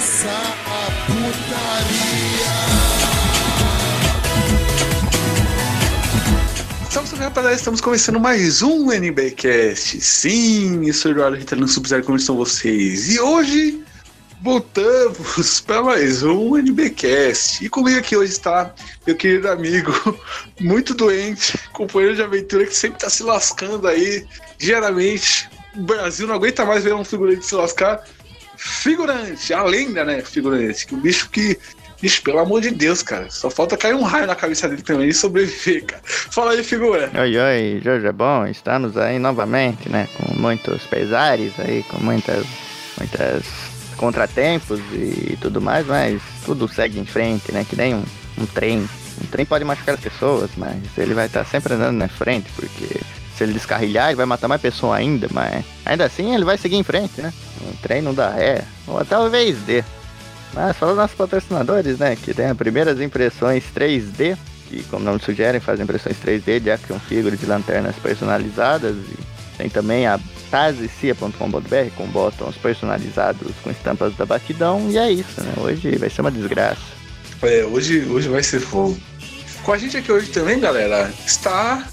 começar a putaria. Salve, salve rapaziada, estamos começando mais um NBcast. Sim, eu sou o Eduardo Rita no Sub-Zero, como estão vocês? E hoje voltamos para mais um NBcast. E comigo aqui hoje está meu querido amigo, muito doente, companheiro de aventura que sempre está se lascando aí, diariamente. O Brasil não aguenta mais ver um figurante se lascar. Figurante, a lenda, né? Figurante, que o bicho que pelo amor de Deus, cara. Só falta cair um raio na cabeça dele também e sobreviver, cara. Fala aí, figura. Oi, oi, Jorge é bom. Estamos aí novamente, né? Com muitos pesares aí, com muitas, muitas contratempos e tudo mais, mas tudo segue em frente, né? Que nem um, um trem. Um trem pode machucar as pessoas, mas ele vai estar sempre andando na frente, porque se ele descarrilhar, ele vai matar mais pessoa ainda, mas ainda assim ele vai seguir em frente, né? Um trem não dá ré, ou talvez dê. Mas falando dos patrocinadores, né? Que tem as primeiras impressões 3D, que como o nome sugere, fazem impressões 3D de action figure de lanternas personalizadas. E tem também a tazicia.com.br com botões personalizados com estampas da batidão. E é isso, né? Hoje vai ser uma desgraça. É, hoje, hoje vai ser fogo. Com a gente aqui hoje também, galera, está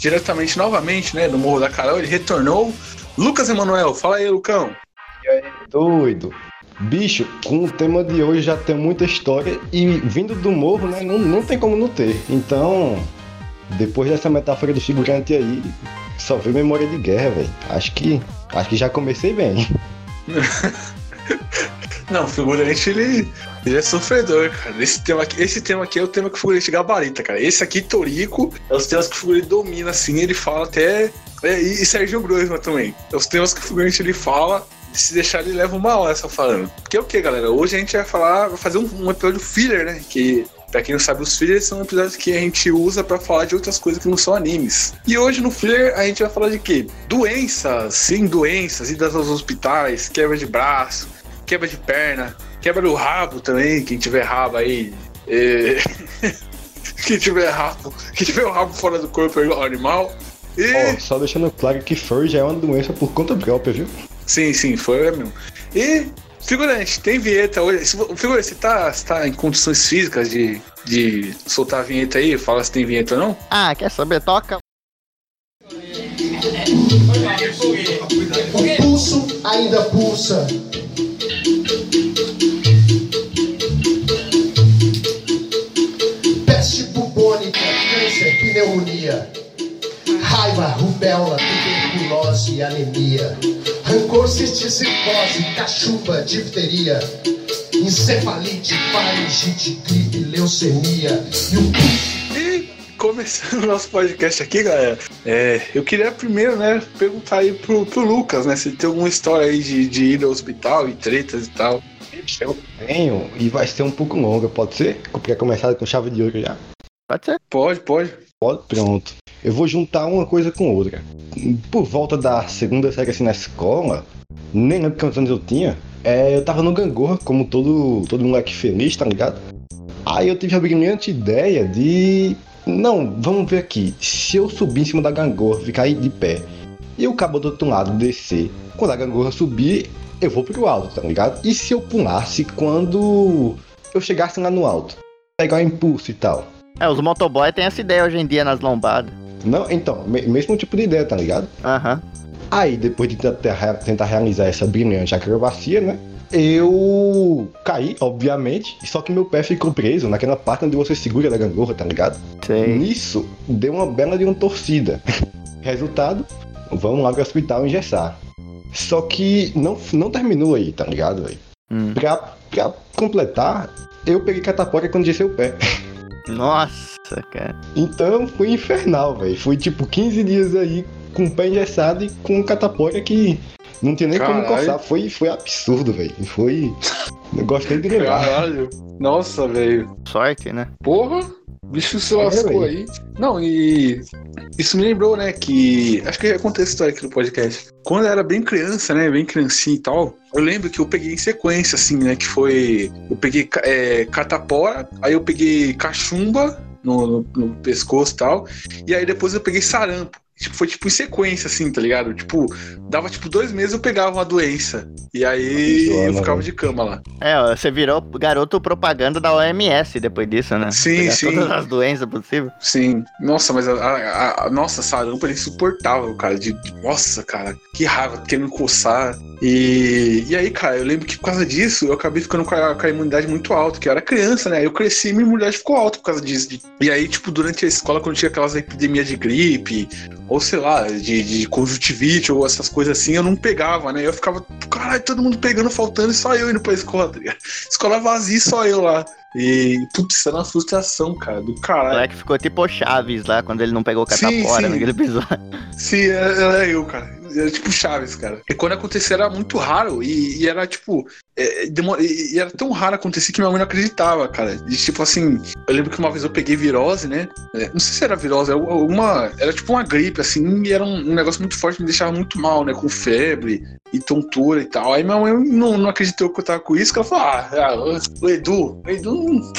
diretamente novamente, né? No Morro da Carol, ele retornou. Lucas Emanuel, fala aí, Lucão. E aí, doido? Bicho, com o tema de hoje já tem muita história e vindo do morro, né, não, não tem como não ter. Então, depois dessa metáfora do figurante aí, só veio memória de guerra, velho. Acho que acho que já comecei bem. Não, o figurante ele, ele é sofredor, cara. Esse tema, aqui, esse tema aqui é o tema que o figurante gabarita, cara. Esse aqui, Torico, é os temas que o figurante domina, assim, ele fala até. É, e, e Sérgio Grosma também. É os temas que o figurante ele fala se deixar ele leva uma hora só falando. Porque é o que, galera? Hoje a gente vai falar, vai fazer um, um, episódio filler, né? Que, pra quem não sabe, os fillers são episódios que a gente usa para falar de outras coisas que não são animes. E hoje no filler a gente vai falar de quê? Doenças, sim, doenças, idas aos hospitais, quebra de braço, quebra de perna, quebra do rabo também, quem tiver rabo aí. É... quem tiver rabo, quem tiver o rabo fora do corpo é igual animal. E... Oh, só deixando claro que furry já é uma doença por conta própria, viu? Sim, sim, foi mesmo. E, figurante, tem vinheta hoje. Figurante, você tá, você tá em condições físicas de, de soltar a vinheta aí? Fala se tem vinheta ou não? Ah, quer saber? Toca. O pulso ainda pulsa. Pneumonia. Raiva, rubéola, tuberculose e anemia. Rancor, cisticose, cachumba, difteria. Encefalite, faringite, gripe, leucemia. E o E começando o nosso podcast aqui, galera, é, eu queria primeiro, né, perguntar aí pro, pro Lucas, né, se tem alguma história aí de, de ir ao hospital e tretas e tal. Eu tenho e vai ser um pouco longa, pode ser? Porque é começado com chave de ouro já. Pode ser. Pode, pode. Pode, pronto. Eu vou juntar uma coisa com outra. Por volta da segunda série assim na escola, nem lembro quantos anos eu tinha. É, eu tava no gangorra, como todo, todo moleque feliz, tá ligado? Aí eu tive a brilhante ideia de. Não, vamos ver aqui. Se eu subir em cima da gangorra, ficar aí de pé, e o cabo do outro lado descer, quando a gangorra subir, eu vou pro alto, tá ligado? E se eu pulasse quando eu chegasse lá no alto? Pegar o impulso e tal. É, os motoboy têm essa ideia hoje em dia nas lombadas. Não, então, me- mesmo tipo de ideia, tá ligado? Aham. Aí, depois de tentar, tentar realizar essa brilhante acrobacia, né? Eu caí, obviamente, só que meu pé ficou preso naquela parte onde você segura da gangorra, tá ligado? Sei. Nisso, deu uma bela de uma torcida. Resultado, vamos lá pro hospital engessar. Só que não, não terminou aí, tá ligado, velho? Hum. Pra, pra completar, eu peguei catapora quando engessei o pé. Nossa, cara. Então foi infernal, velho. Foi tipo 15 dias aí com o pé engessado e com catapora que não tinha nem como Caralho. coçar. Foi, foi absurdo, velho. Foi. Eu gostei de lembrar. Caralho. Nossa, velho. Sorte, né? Porra, o bicho se É, lascou aí. Não, e isso me lembrou, né, que. Acho que eu já contei essa história aqui no podcast. Quando eu era bem criança, né, bem criancinha e tal, eu lembro que eu peguei em sequência, assim, né, que foi. Eu peguei é, catapora, aí eu peguei cachumba no, no- no pescoço e tal, e aí depois eu peguei sarampo. Tipo, foi tipo em sequência, assim, tá ligado? Tipo, dava tipo dois meses eu pegava uma doença. E aí eu né, ficava de cama lá. É, você virou garoto propaganda da OMS depois disso, né? Sim, Pegar sim. Todas as doenças possíveis. Sim. Nossa, mas a, a, a- nossa, sarampo era insuportável, cara. De, nossa, cara, que raiva, querendo coçar. E, e aí, cara, eu lembro que por causa disso eu acabei ficando com a, com a imunidade muito alta, que eu era criança, né? Eu cresci e minha imunidade ficou alta por causa disso. E aí, tipo, durante a escola, quando tinha aquelas epidemias de gripe, ou sei lá, de, de conjuntivite, ou essas coisas assim, eu não pegava, né? Eu ficava, caralho, todo mundo pegando, faltando, e só eu indo pra escola, tá ligado? Escola vazia, só eu lá. E, putz, era uma frustração, cara, do O caralho. moleque ficou tipo o Chaves lá, quando ele não pegou o Sim, catapora sim. naquele episódio. Sim, era, era eu, cara. Era tipo Chaves, cara. E quando acontecia era muito raro e, e era tipo. é, demora- e, e era tão raro acontecer que minha mãe não acreditava, cara. E tipo assim, eu lembro que uma vez eu peguei virose, né? É, Não sei se era virose, era uma. Era tipo uma gripe, assim, e era um, um negócio muito forte, me deixava muito mal, né? Com febre e tontura e tal. Aí minha mãe não, não acreditou que eu tava com isso, que ela falou: ah, ah, o Edu, o Edu.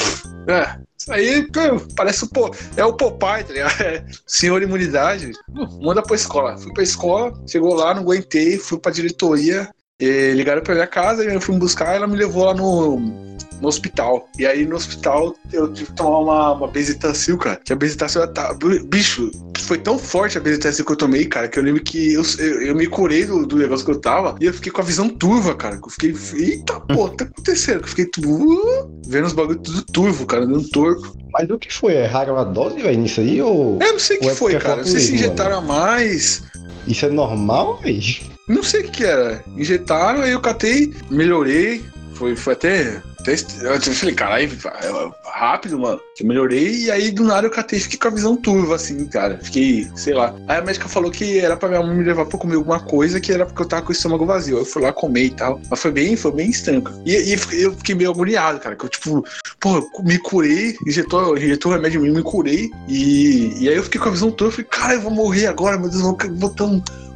É, isso aí pô, parece o. Po- É o Popeye, tá ligado? É, senhor imunidade, manda pra escola. Fui pra escola, chegou lá, não aguentei, fui pra diretoria, e ligaram pra minha casa, eu fui me buscar, ela me levou lá no, no hospital. E aí no hospital eu tive que tomar uma, uma Bezetacil, cara. Que a Bezetacil tá. Bicho, foi tão forte a Bezetacil que eu tomei, cara, que eu lembro que eu, eu, eu me curei do, do negócio que eu tava e eu fiquei com a visão turva, cara. Eu fiquei. Eita, pô, tá acontecendo? Eu fiquei uh, vendo os bagulhos tudo turvo, cara, dando torto. Mas o que foi? É rara a dose, velho, nisso aí? Ou Eu não sei o que é foi, é cara. Não sei se injetaram a mais. isso é normal, velho? Não sei o que, era. Injetaram, aí eu catei, melhorei. Foi, foi até. eu falei, caralho, rápido, mano. Eu melhorei e aí do nada eu catei fiquei com a visão turva, assim, cara. Fiquei, sei lá. Aí a médica falou que era pra minha mãe me levar pra comer alguma coisa, que era porque eu tava com o estômago vazio. Eu fui lá comer e tal. Mas foi bem, foi bem estranho. E, e eu fiquei meio agoniado, cara. Que eu, tipo, pô, me curei, injetou, injetou remédio em mim, me curei. E, e aí eu fiquei com a visão turva. Falei, cara, eu vou morrer agora, meu Deus, eu vou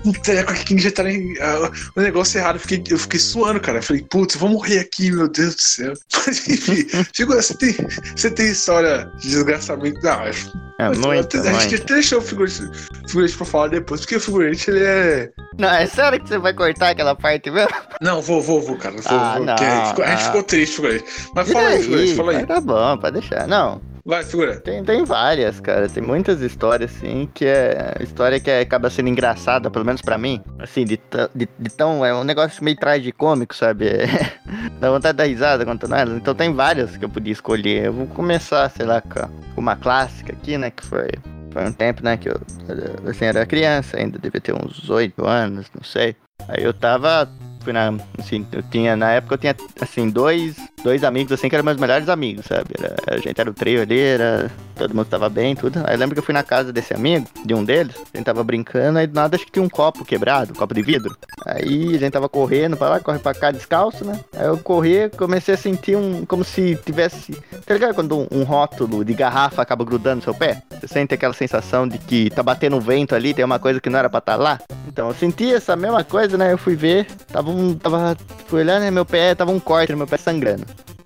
um um treco aqui que injetaram ah, o negócio errado. Eu fiquei, eu fiquei suando, cara. Eu falei, putz, eu vou morrer aqui, meu Deus do céu. Mas enfim, chegou, você tem, você tem história de desgraçamento. Não, acho, É muito, que muito. até deixou o figurante, figurante pra falar depois, porque o figurante ele é. Não, é sério que você vai cortar aquela parte mesmo? Não, vou, vou, vou, cara. Vou, Ah, vou, não, porque a gente ficou- a gente ah. ficou triste, figurante. Mas fala aí, figurante, fala aí. Tá bom, pode deixar. Não, Vai, figurante. tem, tem várias, cara. Tem muitas histórias, assim, que é. História que acaba sendo engraçada, pelo menos pra mim. Assim, de, de, de tão. É um negócio meio tragicômico, sabe? É, dá vontade de dar risada contando elas. Então tem várias que eu podia escolher. Eu vou começar, sei lá, com uma clássica aqui, né? Que foi. Foi um tempo, né, que eu assim, era criança ainda, devia ter uns oito anos, não sei. Aí eu tava, fui na, assim, eu tinha, na época eu tinha, assim, dois, dois amigos, assim, que eram meus melhores amigos, sabe? Era- a gente era o trio ali, era, todo mundo tava bem, tudo. Aí eu lembro que eu fui na casa desse amigo, de um deles, a gente tava brincando, aí do nada acho que tinha um copo quebrado, um copo de vidro. Aí a gente tava correndo pra lá, corre pra cá descalço, né? Aí eu corri, comecei a sentir um, como se tivesse, tá ligado quando um, um rótulo de garrafa acaba grudando no seu pé? Você sente aquela sensação de que tá batendo um vento ali, tem uma coisa que não era pra estar lá? Então, eu senti essa mesma coisa, né? Eu fui ver, tava um. Tava. Fui olhar, né? Meu pé, tava um corte no meu pé sangrando,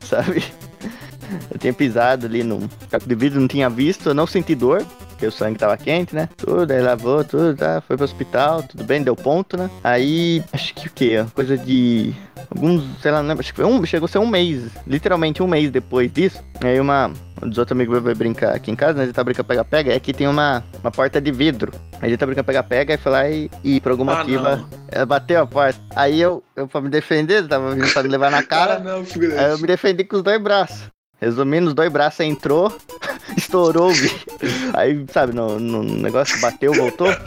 sabe? Eu tinha pisado ali no caco de vidro, não tinha visto, eu não senti dor, porque o sangue tava quente, né? Tudo, aí lavou, tudo, tá? Foi pro hospital, tudo bem, deu ponto, né? Aí, acho que o quê? Coisa de. Alguns, sei lá, não lembro, acho que foi um, chegou a ser um mês, literalmente um mês depois disso. Aí uma, um dos outros amigos meus vai brincar aqui em casa, né? Ele tá brincando pega-pega, é aqui tem uma, uma porta de vidro. Aí ele tá brincando pega-pega, aí foi lá e, e por algum Ah, motivo ela bateu a porta. Aí eu, eu pra me defender, ele tava vindo pra me levar na Ah, cara. não, Aí eu me defendi com os dois braços. Resumindo, os dois braços entrou, estourou o. Aí, sabe, no, no negócio bateu, voltou.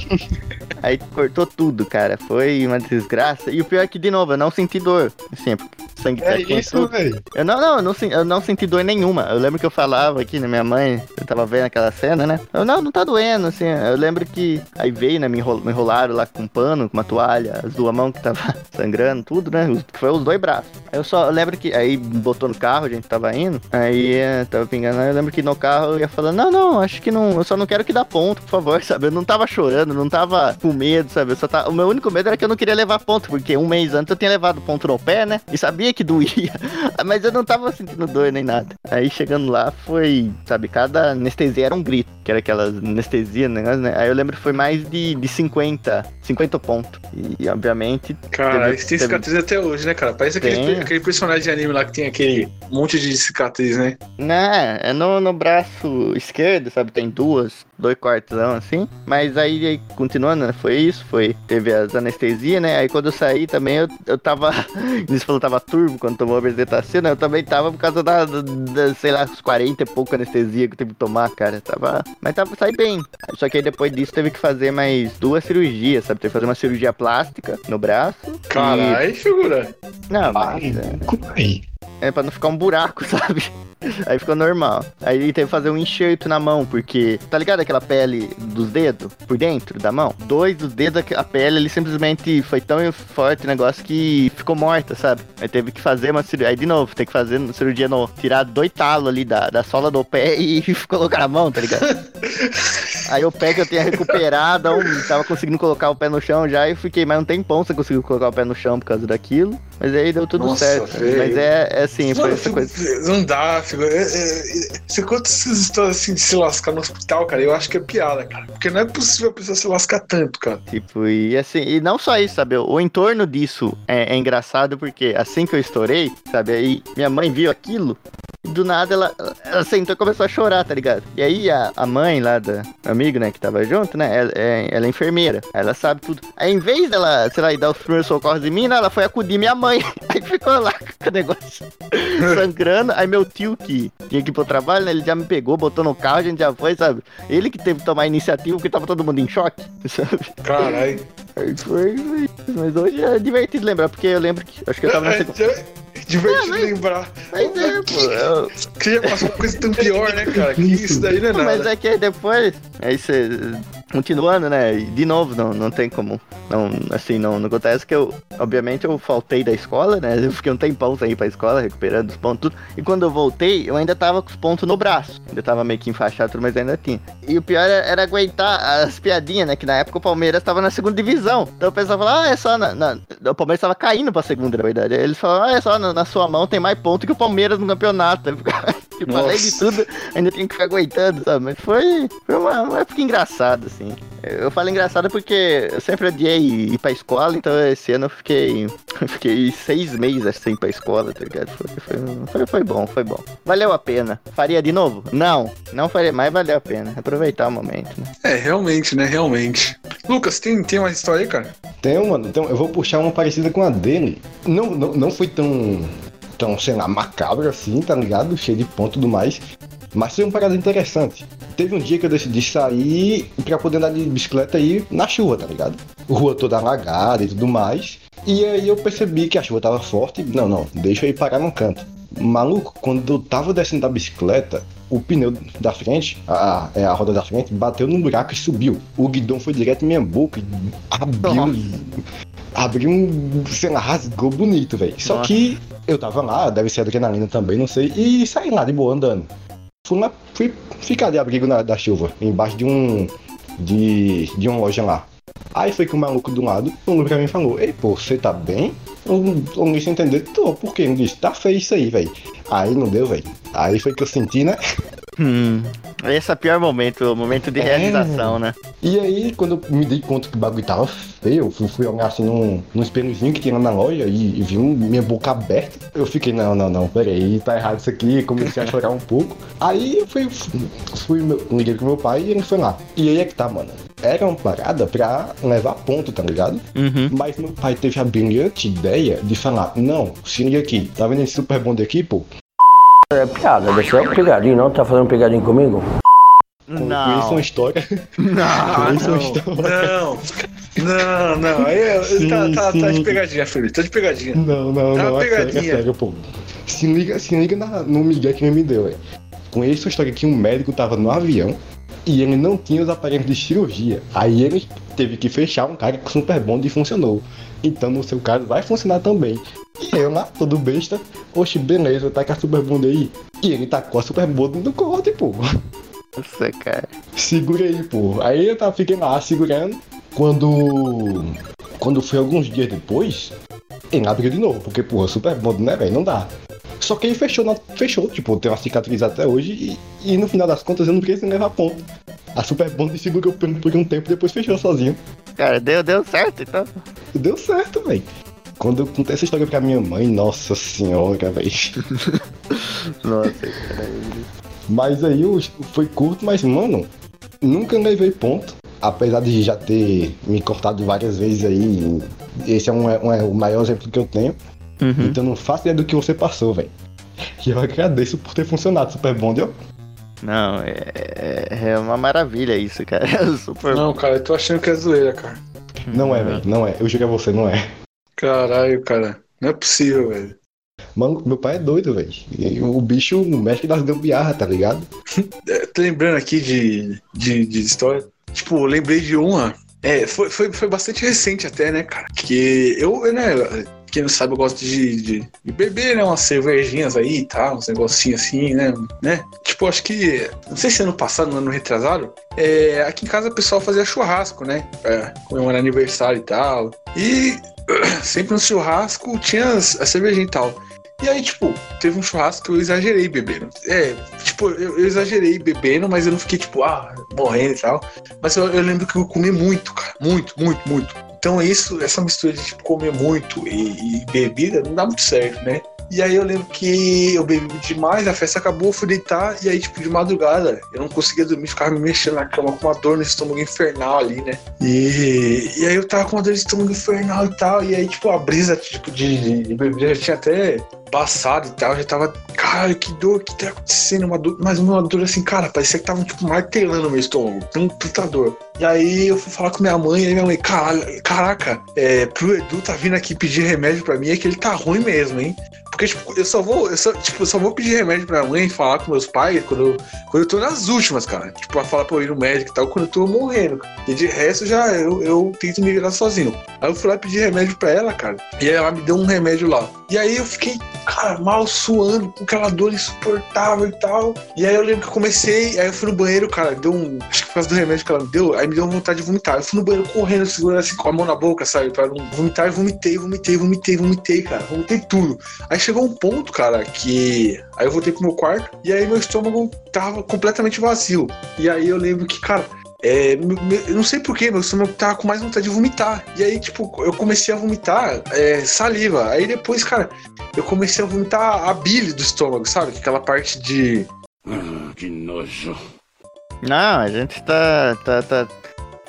Aí cortou tudo, cara. Foi uma desgraça. E o pior é que, de novo, eu não senti dor. Assim, sangue É isso, velho. Eu não, não, eu não, eu não senti dor nenhuma. Eu lembro que eu falava aqui na minha mãe, eu tava vendo aquela cena, né? Eu, não, não tá doendo, assim. Eu lembro que aí veio, né? Me, enrol- me enrolaram lá com um pano, com uma toalha, as duas mãos que tava sangrando, tudo, né? Foi os dois braços. Eu só eu lembro que aí botou no carro, a gente tava indo, aí eh, tava pingando. aí Eu lembro que no carro eu ia falando, não, não, acho que não, eu só não quero que dá ponto, por favor, sabe? Eu não tava chorando, não tava com medo, sabe? Eu só tava... O meu único medo era que eu não queria levar ponto, porque um mês antes eu tinha levado ponto no pé, né? E sabia que doía. Mas eu não tava sentindo dor nem nada. Aí chegando lá foi, sabe, cada anestesia era um grito, que era aquelas anestesia, negócio, né? Aí eu lembro que foi mais de, de 50, 50 pontos. E obviamente. Cara, teve- isso tem teve- cicatriz até hoje, né, cara? Parece aquele, aquele personagem de anime lá que tem aquele monte de cicatriz, né? Né, é no, no braço esquerdo, sabe? Tem duas, dois quartão assim. Mas aí, aí, continuando, né? Foi isso, foi. Teve as anestesias, né? Aí quando eu saí também, eu, eu tava. Eles falou tava turbo quando tomou a bezetacina, eu também tava por causa da, da, da, sei lá, uns 40 e pouco anestesia que eu tive que tomar, cara. Tava. Mas tava, saí bem. Só que aí depois disso teve que fazer mais duas cirurgias, sabe? Teve que fazer uma cirurgia plástica no braço. Caralho, figura. E... Não, mas. Ai, é- como aí? É pra não ficar um buraco, sabe? Aí ficou normal. Aí ele teve que fazer um enxerto na mão, porque tá ligado aquela pele dos dedos por dentro da mão? Dois dos dedos, a pele ele simplesmente foi tão forte o negócio que ficou morta, sabe? Aí teve que fazer uma cirurgia. Aí de novo, tem que fazer uma cirurgia no. Tirar dois talos ali da, da sola do pé e colocar na mão, tá ligado? Aí o pé que eu tinha recuperado, eu tava conseguindo colocar o pé no chão já e fiquei mais um tempão sem conseguir colocar o pé no chão por causa daquilo. Mas aí deu tudo Nossa, certo. velho. Mas é, é assim, foi Mano, essa coisa. Não dá, figura. É, é, é, você conta essas histórias assim de se lascar no hospital, cara, eu acho que é piada, cara. Porque não é possível a pessoa se lascar tanto, cara. Tipo, e assim, e não só isso, sabe? O entorno disso é, é engraçado porque assim que eu estourei, sabe? Aí minha mãe viu aquilo do nada ela, ela sentou e começou a chorar, tá ligado? E aí a, a mãe lá da amigo, né, que tava junto, né? Ela é, ela é enfermeira, ela sabe tudo. Aí em vez dela, sei lá, ir dar os primeiros socorros em mim, né, ela foi acudir minha mãe. Aí ficou lá com o negócio sangrando. Aí meu tio que tinha que ir pro trabalho, né? Ele já me pegou, botou no carro, a gente já foi, sabe? Ele que teve que tomar a iniciativa porque tava todo mundo em choque, sabe? Caralho. Foi, foi. Mas hoje é divertido lembrar, porque eu lembro que. Acho que eu tava na segunda. É divertido lembrar. Mas é, pô. eu- Que já passou uma coisa tão pior, né, cara? Que isso daí não é Mas nada. é que aí depois. Aí você. Continuando, né? De novo, não, não tem como. Não, assim, não, não acontece que eu. Obviamente eu faltei da escola, né? Eu fiquei um tempão sem ir pra escola, recuperando os pontos, tudo. E quando eu voltei, eu ainda tava com os pontos no braço. Ainda tava meio que enfaixado, tudo, mas ainda tinha. E o pior era, era aguentar as piadinhas, né? Que na época o Palmeiras tava na segunda divisão. Então o pessoal falava, ah, é só na. na- O Palmeiras tava caindo pra segunda, na verdade. Aí eles falavam, ah, é só na, na sua mão tem mais ponto que o Palmeiras no campeonato. Tipo, além de tudo, ainda tinha que ficar aguentando, sabe? Mas foi, foi uma, uma época engraçada, assim. Eu falo engraçada porque eu sempre odiei ir pra escola, então esse ano eu fiquei. eu fiquei seis meses assim pra escola, tá ligado? Foi, foi, foi, foi bom, foi bom. Valeu a pena. Faria de novo? Não, não faria, mas valeu a pena. Aproveitar o momento, né? É, realmente, né? Realmente. Lucas, tem, tem uma história aí, cara? Tem, mano. Então eu vou puxar uma parecida com a dele. Não, não, não foi tão, tão, sei lá, macabro assim, tá ligado? Cheio de ponto e tudo mais. Mas foi uma parada interessante. Teve um dia que eu decidi sair pra poder andar de bicicleta aí na chuva, tá ligado? Rua toda alagada e tudo mais. E aí eu percebi que a chuva tava forte. Não, não, deixa eu ir parar no canto. Maluco, quando eu tava descendo da bicicleta, o pneu da frente, a, é a roda da frente, bateu num buraco e subiu. O guidão foi direto em minha boca e abriu. Nossa. Abriu um. sei lá, rasgou bonito, velho. Só que eu tava lá, deve ser adrenalina também, não sei. E saí lá de boa andando. Fui lá, fui ficar de abrigo na, da chuva, embaixo de um. de. de uma loja lá. Aí foi que o maluco do lado olhou pra mim e falou: Ei, pô, você tá bem? Eu eu não sem entender, tô, por quê? Ele disse: Tá feio isso aí, velho. Aí não deu, velho. Aí foi que eu senti, né? Hum. Esse é o pior momento, o momento de É. realização, né? E aí, quando eu me dei conta que o bagulho tava feio, eu fui, fui olhar assim num, num espelhozinho que tinha lá na loja e, e vi um- minha boca aberta. Eu fiquei, não, não, não, peraí, tá errado isso aqui. Comecei a chorar um pouco. Aí eu fui, fui meu- liguei com meu pai e ele foi lá. E aí é que tá, mano. Era uma parada pra levar ponto, tá ligado? Uhum. Mas meu pai teve a brilhante ideia de falar: Não, se liga aqui, tá vendo esse super bonde aqui, pô? É piada, deixa eu pegadinho, não? Tá fazendo pegadinho comigo? Conheço uma Não. história. Não. Conheço uma história. Não, não, não. Aí é- Sim, tá, tá, tá de pegadinha, Felipe. Tá de pegadinha. Não, não, Tá não, uma é sério, é pegadinha. sério, pô. Se liga, se liga na- no Miguel que ele me deu, velho. Conheço uma história que um médico tava no avião e ele não tinha os aparelhos de cirurgia. Aí ele teve que fechar um cara com super bonde e funcionou. Então no seu caso vai funcionar também. E eu lá, todo besta, oxe, beleza, tá com a super bonde aí. E ele tacou a super bonde no corte, pô. Nossa, cara. Segura aí, pô. Aí eu tava, fiquei lá segurando. Quando. Quando foi alguns dias depois, ele abriu de novo, porque, porra, super bom, né, velho? Não dá. Só que ele fechou, fechou, tipo, tem uma cicatriz até hoje e, e no final das contas eu não queria levar ponto. A Super Bond segurou por, por um tempo e depois fechou sozinho. Cara, deu, deu certo então. Deu certo, velho. Quando eu contei essa história pra minha mãe, nossa senhora, velho. Nossa, cara. Mas aí foi curto, mas, mano, nunca levei ponto. Apesar de já ter me cortado várias vezes aí. Esse é, um, um- é o maior exemplo que eu tenho. Uhum. Então não faço ideia do que você passou, velho. E eu agradeço por ter funcionado, Super Bond, ó. Não, é, é- é uma maravilha isso, cara. É super. Não, cara, eu tô achando que é zoeira, cara. Não é, velho, não é. Eu juro a você, não é. Caralho, cara. Não é possível, velho. Mano, meu pai é doido, velho. O bicho mexe das gambiarra, tá ligado? É, tô lembrando aqui de, de, de história. Tipo, eu lembrei de uma. É, foi, foi, foi bastante recente até, né, cara? Que eu, eu, né, quem não sabe, eu gosto de, de, de beber, né, umas cervejinhas aí e tal, uns negocinhos assim, né, né? Tipo, acho que, não sei se ano passado, no ano retrasado, é, aqui em casa o pessoal fazia churrasco, né? Pra comemorar aniversário e tal. E sempre no churrasco tinha a cervejinha e tal. E aí, tipo, teve um churrasco que eu exagerei bebendo. É, tipo, eu, eu exagerei bebendo, mas eu não fiquei, tipo, ah, morrendo e tal. Mas eu, eu lembro que eu comi muito, cara. Muito, muito, muito. Então isso, essa mistura de tipo, comer muito e, e bebida não dá muito certo, né? E aí eu lembro que eu bebi demais, a festa acabou, fui deitar, e aí, tipo, de madrugada, eu não conseguia dormir, ficava me mexendo na cama com uma dor no estômago infernal ali, né? E, e aí eu tava com uma dor de estômago infernal e tal, e aí, tipo, a brisa, tipo, de, de, de bebida já tinha até passado e tal, já tava, caralho, que dor, que tá acontecendo? Uma dor, mas uma dor assim, cara, parecia que tava, tipo, martelando meu estômago, puta dor. E aí eu fui falar com minha mãe, e minha mãe, caralho, caraca, é, pro Edu tá vindo aqui pedir remédio pra mim, é que ele tá ruim mesmo, hein? Porque, tipo, eu só vou, eu só, tipo, eu só vou pedir remédio pra mãe falar com meus pais quando eu, quando eu tô nas últimas, cara. Tipo, pra falar pra eu ir no médico e tal, quando eu tô morrendo. E de resto, já eu, eu tento me virar sozinho. Aí eu fui lá pedir remédio pra ela, cara. E ela me deu um remédio lá. E aí eu fiquei, cara, mal suando, com aquela dor insuportável e tal. E aí eu lembro que eu comecei, aí eu fui no banheiro, cara, deu um. Acho que por causa do remédio que ela me deu, aí me deu vontade de vomitar. Eu fui no banheiro correndo, segurando assim com a mão na boca, sabe? Pra não vomitar e vomitei, vomitei, vomitei, vomitei, cara. Vomitei tudo. Aí chegou um ponto, cara, que. Aí eu voltei pro meu quarto e aí meu estômago tava completamente vazio. E aí eu lembro que, cara. É, eu não sei porquê, meu estômago tava com mais vontade de vomitar. E aí, tipo, eu comecei a vomitar é, saliva. Aí depois, cara, eu comecei a vomitar a bile do estômago, sabe? Aquela parte de. Que nojo. Não, a gente tá. tá, tá,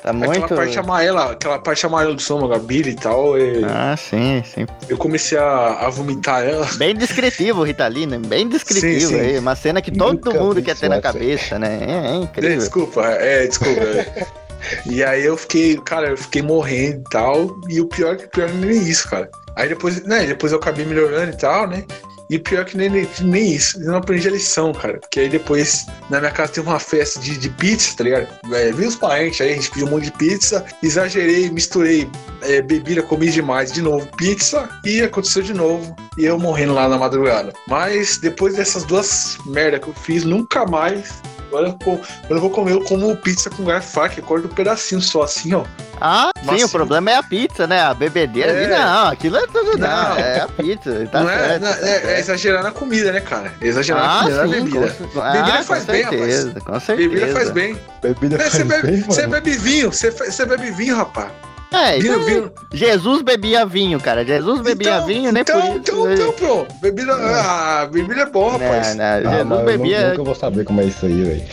tá muito. Aquela parte amarela, aquela parte amarela do estômago, a bile e tal. é, Ah, sim, sim. Eu comecei a, a vomitar ela. Bem descritivo, Ritalina, bem descritivo Sim, sim. aí. Uma cena que todo Nunca mundo quer ter na cabeça, né? É, é É, incrível. desculpa, é, desculpa. é. E aí eu fiquei, cara, eu fiquei morrendo e tal. E o pior que pior nem isso, cara. Aí depois, né, depois eu acabei melhorando e tal, né? E pior que nem, nem, isso, eu não aprendi a lição, cara. Porque aí depois, na minha casa teve uma festa de, de pizza, tá ligado? É, vi os parentes aí, a gente pediu um monte de pizza, exagerei, misturei é, bebida, comi demais, de novo pizza, e aconteceu de novo. E eu morrendo lá na madrugada. Mas depois dessas duas merda que eu fiz, nunca mais. Agora eu, eu vou comer, eu como pizza com garfo e faca, eu corto um pedacinho só assim, ó. Ah, sim, o problema é a pizza, né? A bebedeira É. ali, não, aquilo é tudo não, Não. é a pizza, tá não é, não, tá é, é exagerar na comida, né, cara? É exagerar na Ah, comida, na sim, bebida. com, ah, Bebida faz com bem, rapaz. certeza, com certeza. Bebida faz bem. Bebida É, faz Você bem, bebe, você bebe vinho, você bebe vinho, rapaz. É, Vinho, então, vinho. Jesus bebia vinho, cara. Jesus bebia Então, vinho, nem então, por isso. Então, ele- então, pô. Bebida, ah, bebida é bom, rapaz. Não, não, Jesus não, eu bebia. nu- nunca vou saber como é isso aí, velho.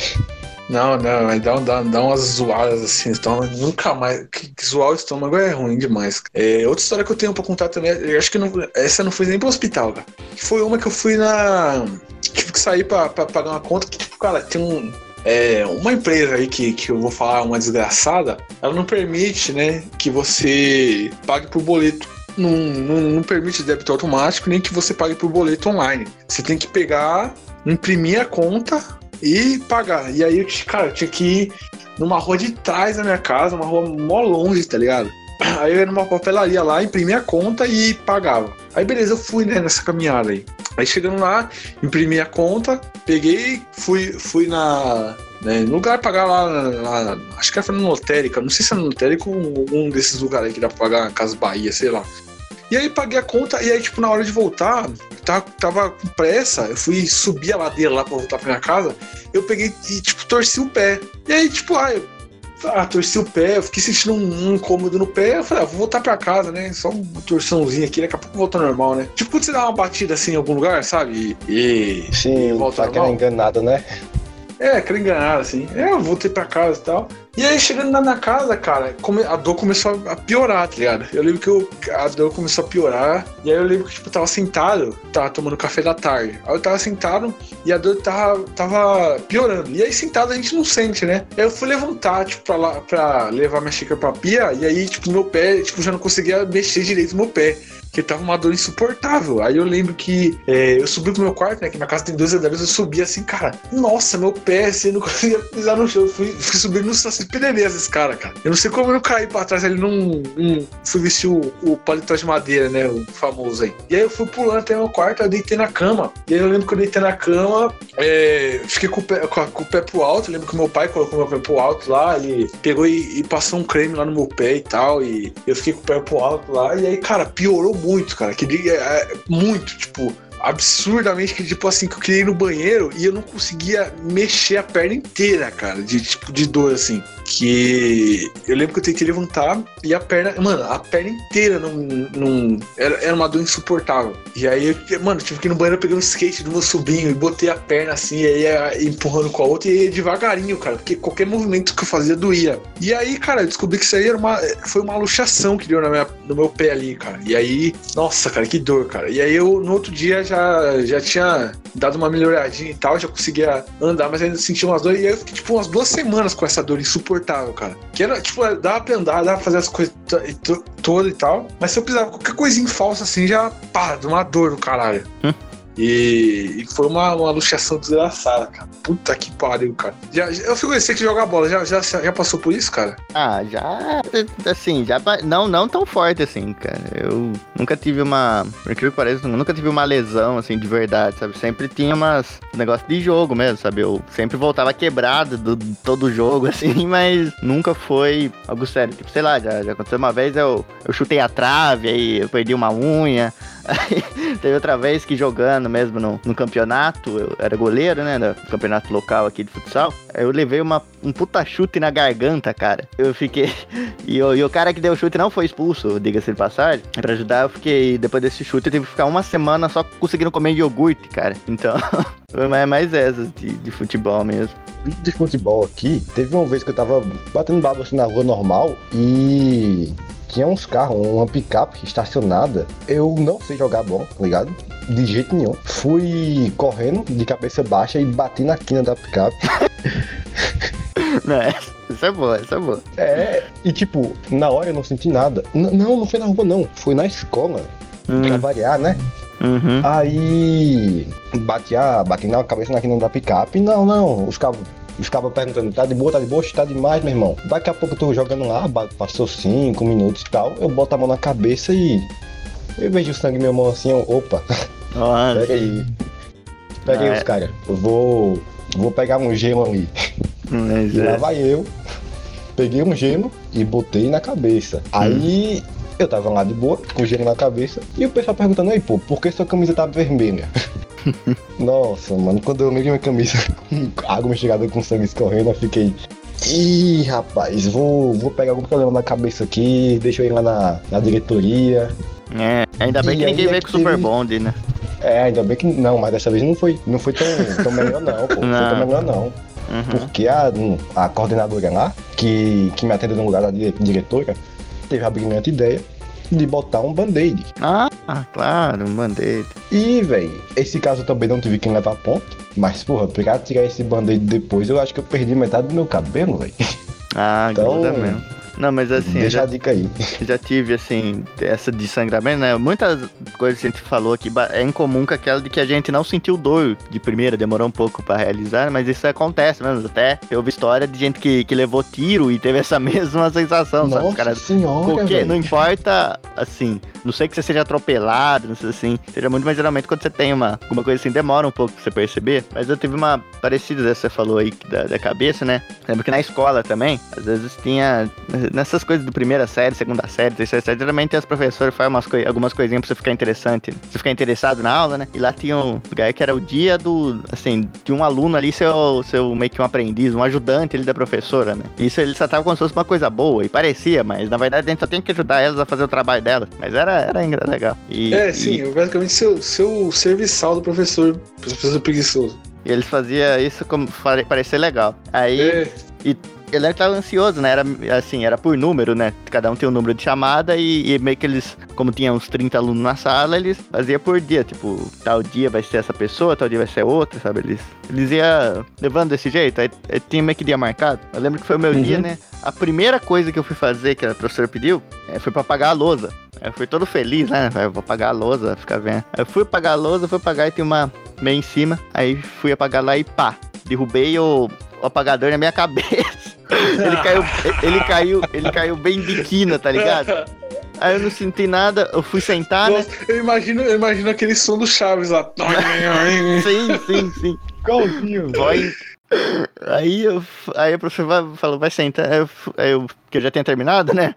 Não, não, aí dá, dá, dá umas zoadas assim, então nunca mais. Que, que zoar o estômago é ruim demais. É, outra história que eu tenho pra contar também, eu acho que não, essa não foi nem pro hospital, cara. Foi uma que eu fui na. Tive que sair pra, pra pagar uma conta que, tipo, cara, tem um. É, uma empresa aí que, que eu vou falar uma desgraçada, ela não permite, né, que você pague por boleto. Não, não, não permite débito automático, nem que você pague por boleto online. Você tem que pegar, imprimir a conta e pagar. E aí, cara, eu tinha que ir numa rua de trás da minha casa, uma rua mó longe, tá ligado? Aí eu ia numa papelaria lá, imprimia a conta e pagava. Aí beleza, eu fui né, nessa caminhada aí. Aí chegando lá, imprimi a conta, peguei, fui, fui na, né? No lugar pagar lá, lá acho que era na lotérica, não sei se era na lotérica ou um desses lugares que dá pra pagar na Casa Bahia, sei lá. E aí paguei a conta, e aí, tipo, na hora de voltar, tava, tava com pressa, eu fui subir a ladeira lá pra voltar pra minha casa, eu peguei e, tipo, torci o pé. E aí, tipo, ah, eu ah, torci o pé, eu fiquei sentindo um, incômodo no pé, eu falei, ah, vou voltar pra casa, né? Só uma torçãozinha aqui, daqui a pouco volta normal, né? Tipo quando você dá uma batida assim em algum lugar, sabe? E, e Sim, volta tá ao aquela normal. enganada, né? É, aquela enganada, assim. É, eu voltei pra casa e tal. E aí, chegando lá na casa, cara, a dor começou a piorar, tá ligado? Eu lembro que eu- a dor começou a piorar. E aí eu lembro que, tipo, eu tava sentado, tava tomando café da tarde. Aí eu tava sentado e a dor tava, tava piorando. E aí, sentado, a gente não sente, né? Aí eu fui levantar, tipo, pra, lá, pra levar minha xícara pra pia. E aí, tipo, meu pé, tipo, já não conseguia mexer direito no meu pé. Porque tava uma dor insuportável. Aí eu lembro que é, eu subi pro meu quarto, né? Que minha casa tem dois andares, eu subi assim, cara. Nossa, meu pé, assim, eu não conseguia pisar no chão. Eu fui, fui subindo no Saci Pererês, esse cara, cara. Eu não sei como eu não caí pra trás, ele não. não fui vestir o, o paletó de madeira, né? O famoso aí. E aí eu fui pulando até meu quarto, eu deitei na cama. E aí eu lembro que eu deitei na cama, é, fiquei com o, pé, com, com o pé pro alto. Eu lembro que meu pai colocou meu pé pro alto lá, ele pegou e, e passou um creme lá no meu pé e tal. E eu fiquei com o pé pro alto lá. E aí, cara, piorou muito, cara. Que, é, é, muito, tipo absurdamente que tipo assim que eu ir no banheiro e eu não conseguia mexer a perna inteira, cara, de tipo de dor assim. Que eu lembro que eu tentei levantar e a perna, mano, a perna inteira não, não era, era uma dor insuportável. E aí, eu, mano, tive que ir no banheiro pegar um skate do meu sobrinho e botei a perna assim, e aí empurrando com a outra e devagarinho, cara, porque qualquer movimento que eu fazia doía. E aí, cara, eu descobri que isso aí era uma, foi uma luxação que deu na minha, no meu pé ali, cara. E aí, nossa, cara, que dor, cara. E aí eu no outro dia já, já tinha dado uma melhoradinha e tal, já conseguia andar, mas ainda sentia umas dores. E aí eu fiquei, tipo, umas duas semanas com essa dor insuportável, cara. Que era, tipo, dava pra andar, dava pra fazer as coisas to- to- todas e tal. Mas se eu pisava qualquer coisinha falsa assim, já, pá, de uma dor do caralho. E, e foi uma, uma luxação desgraçada, cara. Puta que pariu, cara. Já, já- eu fico você que joga bola, já, já, já passou por isso, cara? Ah, já. Assim, já. Não, não tão forte assim, cara. Eu nunca tive uma. Por que pareça, eu nunca tive uma lesão, assim, de verdade, sabe? Sempre tinha umas. negócio de jogo mesmo, sabe? Eu sempre voltava quebrado do do todo jogo, assim, mas nunca foi algo sério. Tipo, sei lá, já, já aconteceu uma vez, eu, eu chutei a trave, aí eu perdi uma unha. Aí teve outra vez que jogando mesmo no, no campeonato, eu era goleiro, né? No campeonato local aqui de futsal. Eu levei uma, um puta chute na garganta, cara. Eu fiquei. E, o- e o cara que deu o chute não foi expulso, diga-se de passagem. Pra ajudar, eu fiquei. Depois desse chute, eu tive que ficar uma semana só conseguindo comer iogurte, cara. Então, mais, mais essas de, de futebol mesmo. de futebol aqui, teve uma vez que eu tava batendo babo assim na rua normal e tinha uns carros, uma picape estacionada. Eu não sei jogar bola, tá ligado? De jeito nenhum. Fui correndo de cabeça baixa e bati na quina da picape. Essa, essa é boa, essa é boa. É, e tipo, na hora eu não senti nada. N- não, não foi na rua não, foi na escola. Pra variar, né? Uhum. Aí bati, a, bati na cabeça na quina da picape. Não, não, os cabos. Os cabos perguntando, tá de boa, tá de boa, tá demais, meu irmão. Daqui a pouco eu tô jogando lá, passou 5 minutos e tal. Eu boto a mão na cabeça e. Eu vejo o sangue minha mão assim, eu, opa, Nossa. pega aí. Pega aí Ah, os é. caras. Eu vou. Vou pegar um gelo ali. Mas, E lá é. vai eu, peguei um gelo e botei na cabeça. Aí eu tava lá de boa, com o gelo na cabeça, e o pessoal perguntando, aí, pô, por que sua camisa tá vermelha? Nossa, mano, quando eu vi minha camisa com água misturada com sangue escorrendo, eu fiquei. Ih, rapaz, vou, vou pegar algum problema na cabeça aqui, deixa eu ir lá na, na diretoria. É, ainda bem E que ninguém veio com o Super teve- Bond, né? É, ainda bem que. Não, mas dessa vez não foi, não foi tão, tão melhor não, pô. Não foi tão melhor não. Uhum. Porque a, a coordenadora lá, que, que me atendeu no lugar da dire- diretora, teve a brilhante ideia de botar um band-aid. Ah, claro, um band-aid. E, velho, esse caso eu também não tive quem levar ponto. Mas, porra, pra tirar esse band-aid depois, eu acho que eu perdi metade do meu cabelo, velho. Ah, Então- mesmo. Não, mas assim, Deixa já, a dica aí. já tive, assim, essa de sangramento, né? Muitas coisas que a gente falou aqui é incomum com aquela de que a gente não sentiu dor de primeira, demorou um pouco pra realizar, mas isso acontece mesmo. Até eu ouvi história de gente que, que levou tiro e teve essa mesma sensação, sabe? Os Nossa caras senhora, Qualquer, não importa, assim, não sei que você seja atropelado, não sei assim, seja muito, mas geralmente quando você tem uma, alguma coisa assim, demora um pouco pra você perceber. Mas eu tive uma parecida dessa que você falou aí da, da cabeça, né? Lembro que na escola também, às vezes tinha, nessas coisas do primeira série, segunda série, terceira série, geralmente as professoras fazem umas coi- algumas coisinhas pra você ficar interessante, você ficar interessado na aula, né? E lá tinha um lugar que era o dia do, assim, de um aluno ali, seu, seu meio que um aprendiz, um ajudante ali da professora, né? Isso ele só tava como se fosse uma coisa boa, e parecia, mas na verdade a gente só tem que ajudar elas a fazer o trabalho delas. Mas era, era engra- legal. E, É, e- sim, basicamente seu, seu serviçal do professor, professor preguiçoso. E eles faziam isso como pare- parecer legal. Aí É, ele era tava ansioso, né? Era assim, era por número, né? Cada um tinha um número de chamada e, e meio que eles, como tinha uns 30 alunos na sala, eles faziam por dia. Tipo, tal dia vai ser essa pessoa, tal dia vai ser outra, sabe? Eles, eles iam levando desse jeito, aí, aí tinha meio que dia marcado. Eu lembro que foi o meu Uhum. dia, né? A primeira coisa que eu fui fazer, que a professora pediu, é, foi pra pagar a lousa. Eu fui todo feliz, né? Eu vou pagar a lousa, ficar vendo. Eu fui pagar a lousa, fui pagar e tinha uma meio em cima. Aí fui apagar lá e pá, derrubei o, o apagador na minha cabeça. Ele caiu, ele caiu, ele caiu bem de quina, tá ligado? Aí eu não senti nada, eu fui sentar, né? Eu imagino, eu imagino aquele som do Chaves lá. Sim, sim, sim. Igualzinho. Boing. Aí, eu, aí a professora falou, vai sentar. Aí eu, aí eu, que eu já tinha terminado, né?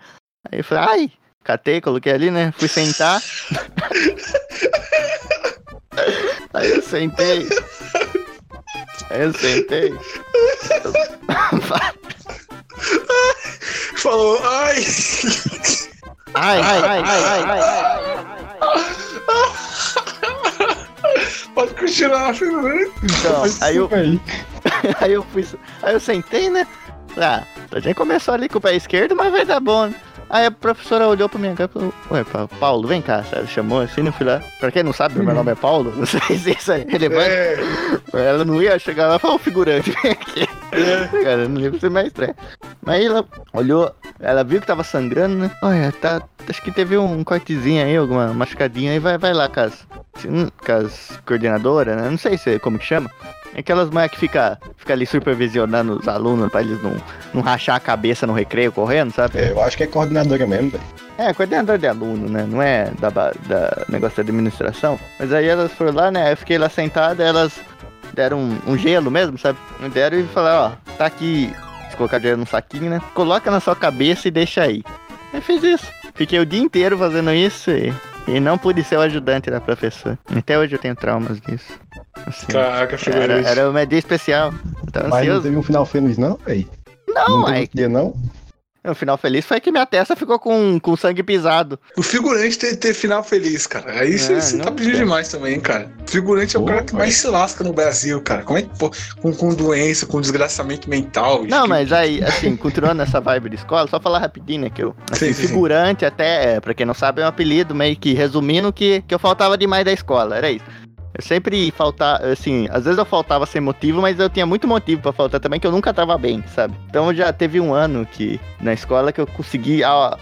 Aí eu falei, ai, catei, coloquei ali, né? Fui sentar. Aí eu sentei. Aí eu sentei. Falou, ai! Ai, ai, ai, ai, ai, ai. Pode continuar, Fernando. Então, aí eu, Aí. aí eu fui. Aí eu sentei, né? Ah, a gente começou ali com o pé esquerdo, mas vai dar bom, né? Aí a professora olhou pra minha cara e falou, ué, Pa- Paulo, vem cá, sabe? Chamou assim, não fui lá. Pra quem não sabe, meu nome é Paulo, não sei se isso é relevante. É, Ela não ia chegar lá e falar, ô figurante, vem aqui. Cara, não ia ser mais estranho. Mas aí ela olhou, ela viu que tava sangrando, né? Olha, tá. Acho que teve um cortezinho aí, alguma machucadinha aí, vai, vai lá com as, com as coordenadoras, né? Não sei se como que chama. É aquelas mulheres que fica, fica ali supervisionando os alunos pra eles não, não rachar a cabeça no recreio correndo, sabe? É, eu acho que é coordenadora mesmo, velho. É, coordenador de aluno, né? Não é da, da negócio da administração. Mas aí elas foram lá, né? Eu fiquei lá sentada, elas deram um, um gelo mesmo, sabe? Me deram e falaram, ó, tá aqui. Se colocar dinheiro num saquinho, né? Coloca na sua cabeça e deixa aí. Eu fiz isso. Fiquei o dia inteiro fazendo isso e, e não pude ser o ajudante da professora. Até hoje eu tenho traumas disso. Assim, Caraca, era, era meu dia especial. Mas não ansioso. teve um final feliz, não, velho? Não, Não teve aí, um dia, não? O final feliz foi que minha testa ficou com, com sangue pisado. O figurante ter, ter final feliz, cara. Aí você É, você tá não pedindo tem. demais também, cara. O figurante é o Pô, cara que mais se lasca no Brasil, cara. Como é que, pô, com, com doença, com desgraçamento mental. Não, que- mas aí, assim, continuando essa vibe de escola, só falar rapidinho, né, que eu, assim, Sim, sim, sim. figurante até, é, pra quem não sabe, é um apelido meio que resumindo que, que eu faltava demais da escola, era isso. Eu sempre faltava, assim, às vezes eu faltava sem motivo, mas eu tinha muito motivo pra faltar também, que eu nunca tava bem, sabe? Então já teve um ano que, na escola, que eu consegui a,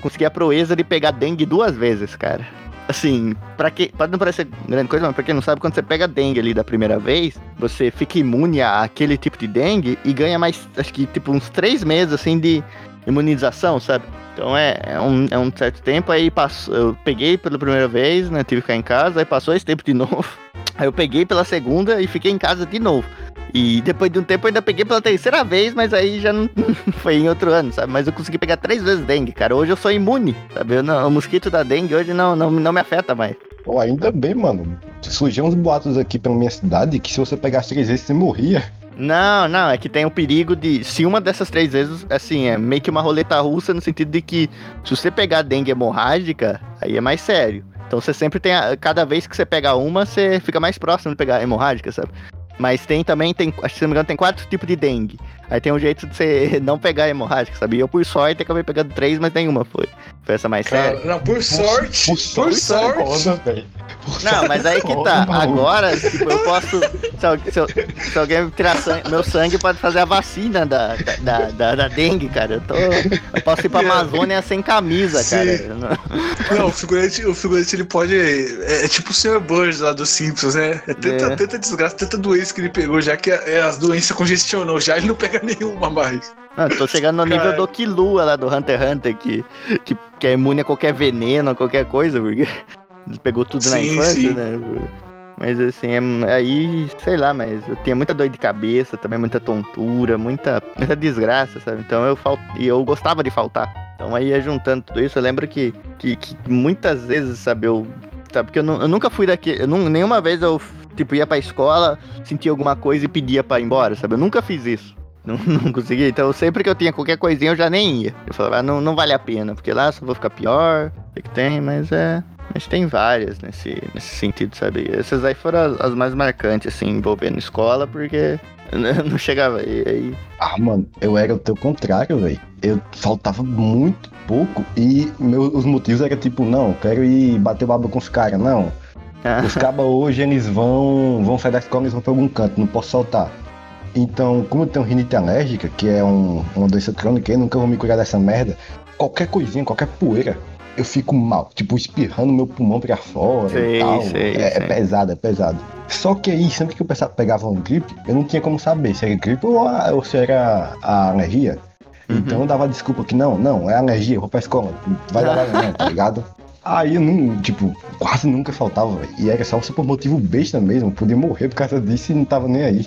consegui a proeza de pegar dengue duas vezes, cara. Assim, pra que, pode não parecer grande coisa, mas pra quem não sabe, quando você pega dengue ali da primeira vez, você fica imune àquele tipo de dengue e ganha mais, acho que tipo uns três meses, assim, de imunização, sabe? Então é, é, um, é um certo tempo, aí passou, eu peguei pela primeira vez, né, tive que ficar em casa, aí passou esse tempo de novo, aí eu peguei pela segunda e fiquei em casa de novo. E depois de um tempo eu ainda peguei pela terceira vez, mas aí já não foi em outro ano, sabe? Mas eu consegui pegar três vezes dengue, cara. Hoje eu sou imune, sabe? Eu não- o mosquito da dengue hoje não, não, não me afeta mais. Pô, ainda bem, mano. Surgiram uns boatos aqui pela minha cidade que se você pegasse três vezes, você morria. Não, não, é que tem o perigo de. Se uma dessas três vezes, assim, é meio que uma roleta russa no sentido de que se você pegar dengue hemorrágica, aí é mais sério. Então você sempre tem. a- cada vez que você pegar uma, você fica mais próximo de pegar hemorrágica, sabe? Mas tem também, tem, acho que se não me engano, tem quatro tipos de dengue. Aí tem um jeito de você não pegar hemorrágica, sabe? E eu, por sorte, acabei pegando três, mas nenhuma foi. Foi essa mais Cara, séria. não, por sorte, por, sorte. Foda, velho. Não, mas aí que tá. Agora, tipo, eu posso. Se, se se alguém tirar sangue, meu sangue pode fazer a vacina da, da, da, da dengue, cara. Eu, tô, eu posso ir pra Amazônia sem camisa, Sim. cara. Não, o figurante, o figurante ele pode. É, é tipo o Sr. Burns lá dos Simpsons, né? É tanta, É. tanta desgraça, tanta doença que ele pegou, já que é, as doenças congestionou, já ele não pega nenhuma mais. Não, eu tô chegando no nível Cara. do Killua lá do Hunter x Hunter, que, que, que é imune a qualquer veneno, a qualquer coisa, porque pegou tudo na Sim, infância, sim. né? Mas assim, é- aí, sei lá, mas eu tinha muita dor de cabeça, também muita tontura, muita, muita desgraça, sabe? Então eu fal... e eu gostava de faltar. Então aí ia juntando tudo isso, eu lembro que, que, que muitas vezes, sabe, eu. Sabe, porque eu, nu- eu nunca fui daqui. Eu nu- nenhuma vez eu, tipo, ia pra escola, sentia alguma coisa e pedia pra ir embora, sabe? Eu nunca fiz isso. Não, não consegui. Então, sempre que eu tinha qualquer coisinha, eu já nem ia. Eu falava, ah, não, não vale a pena, porque lá só vou ficar pior. O que, que tem? Mas é. Mas tem várias nesse, nesse sentido, sabe? Essas aí foram as, as mais marcantes, assim, envolvendo escola, porque eu não chegava aí. aí Ah, mano, eu era o teu contrário, velho. Eu faltava muito pouco e meu- os motivos eram tipo, não, quero ir bater baba com os caras, não. Ah, Os cabas hoje eles vão, vão sair da escola e vão pra algum canto, não posso soltar. Então, como eu tenho rinite alérgica, que é um- uma doença crônica, eu nunca vou me curar dessa merda, qualquer coisinha, qualquer poeira, eu fico mal, tipo, espirrando meu pulmão pra fora Sei, e tal. sei, é, é pesado, é pesado. Só que aí, sempre que eu pegava um gripe, eu não tinha como saber se era gripe ou, a- ou se era a alergia. Então eu dava desculpa que não, não, é alergia, eu vou pra escola, vai dar amanhã, tá ligado? Aí eu não, tipo, quase nunca faltava, velho. E era só por motivo besta mesmo, podia morrer por causa disso e não tava nem aí.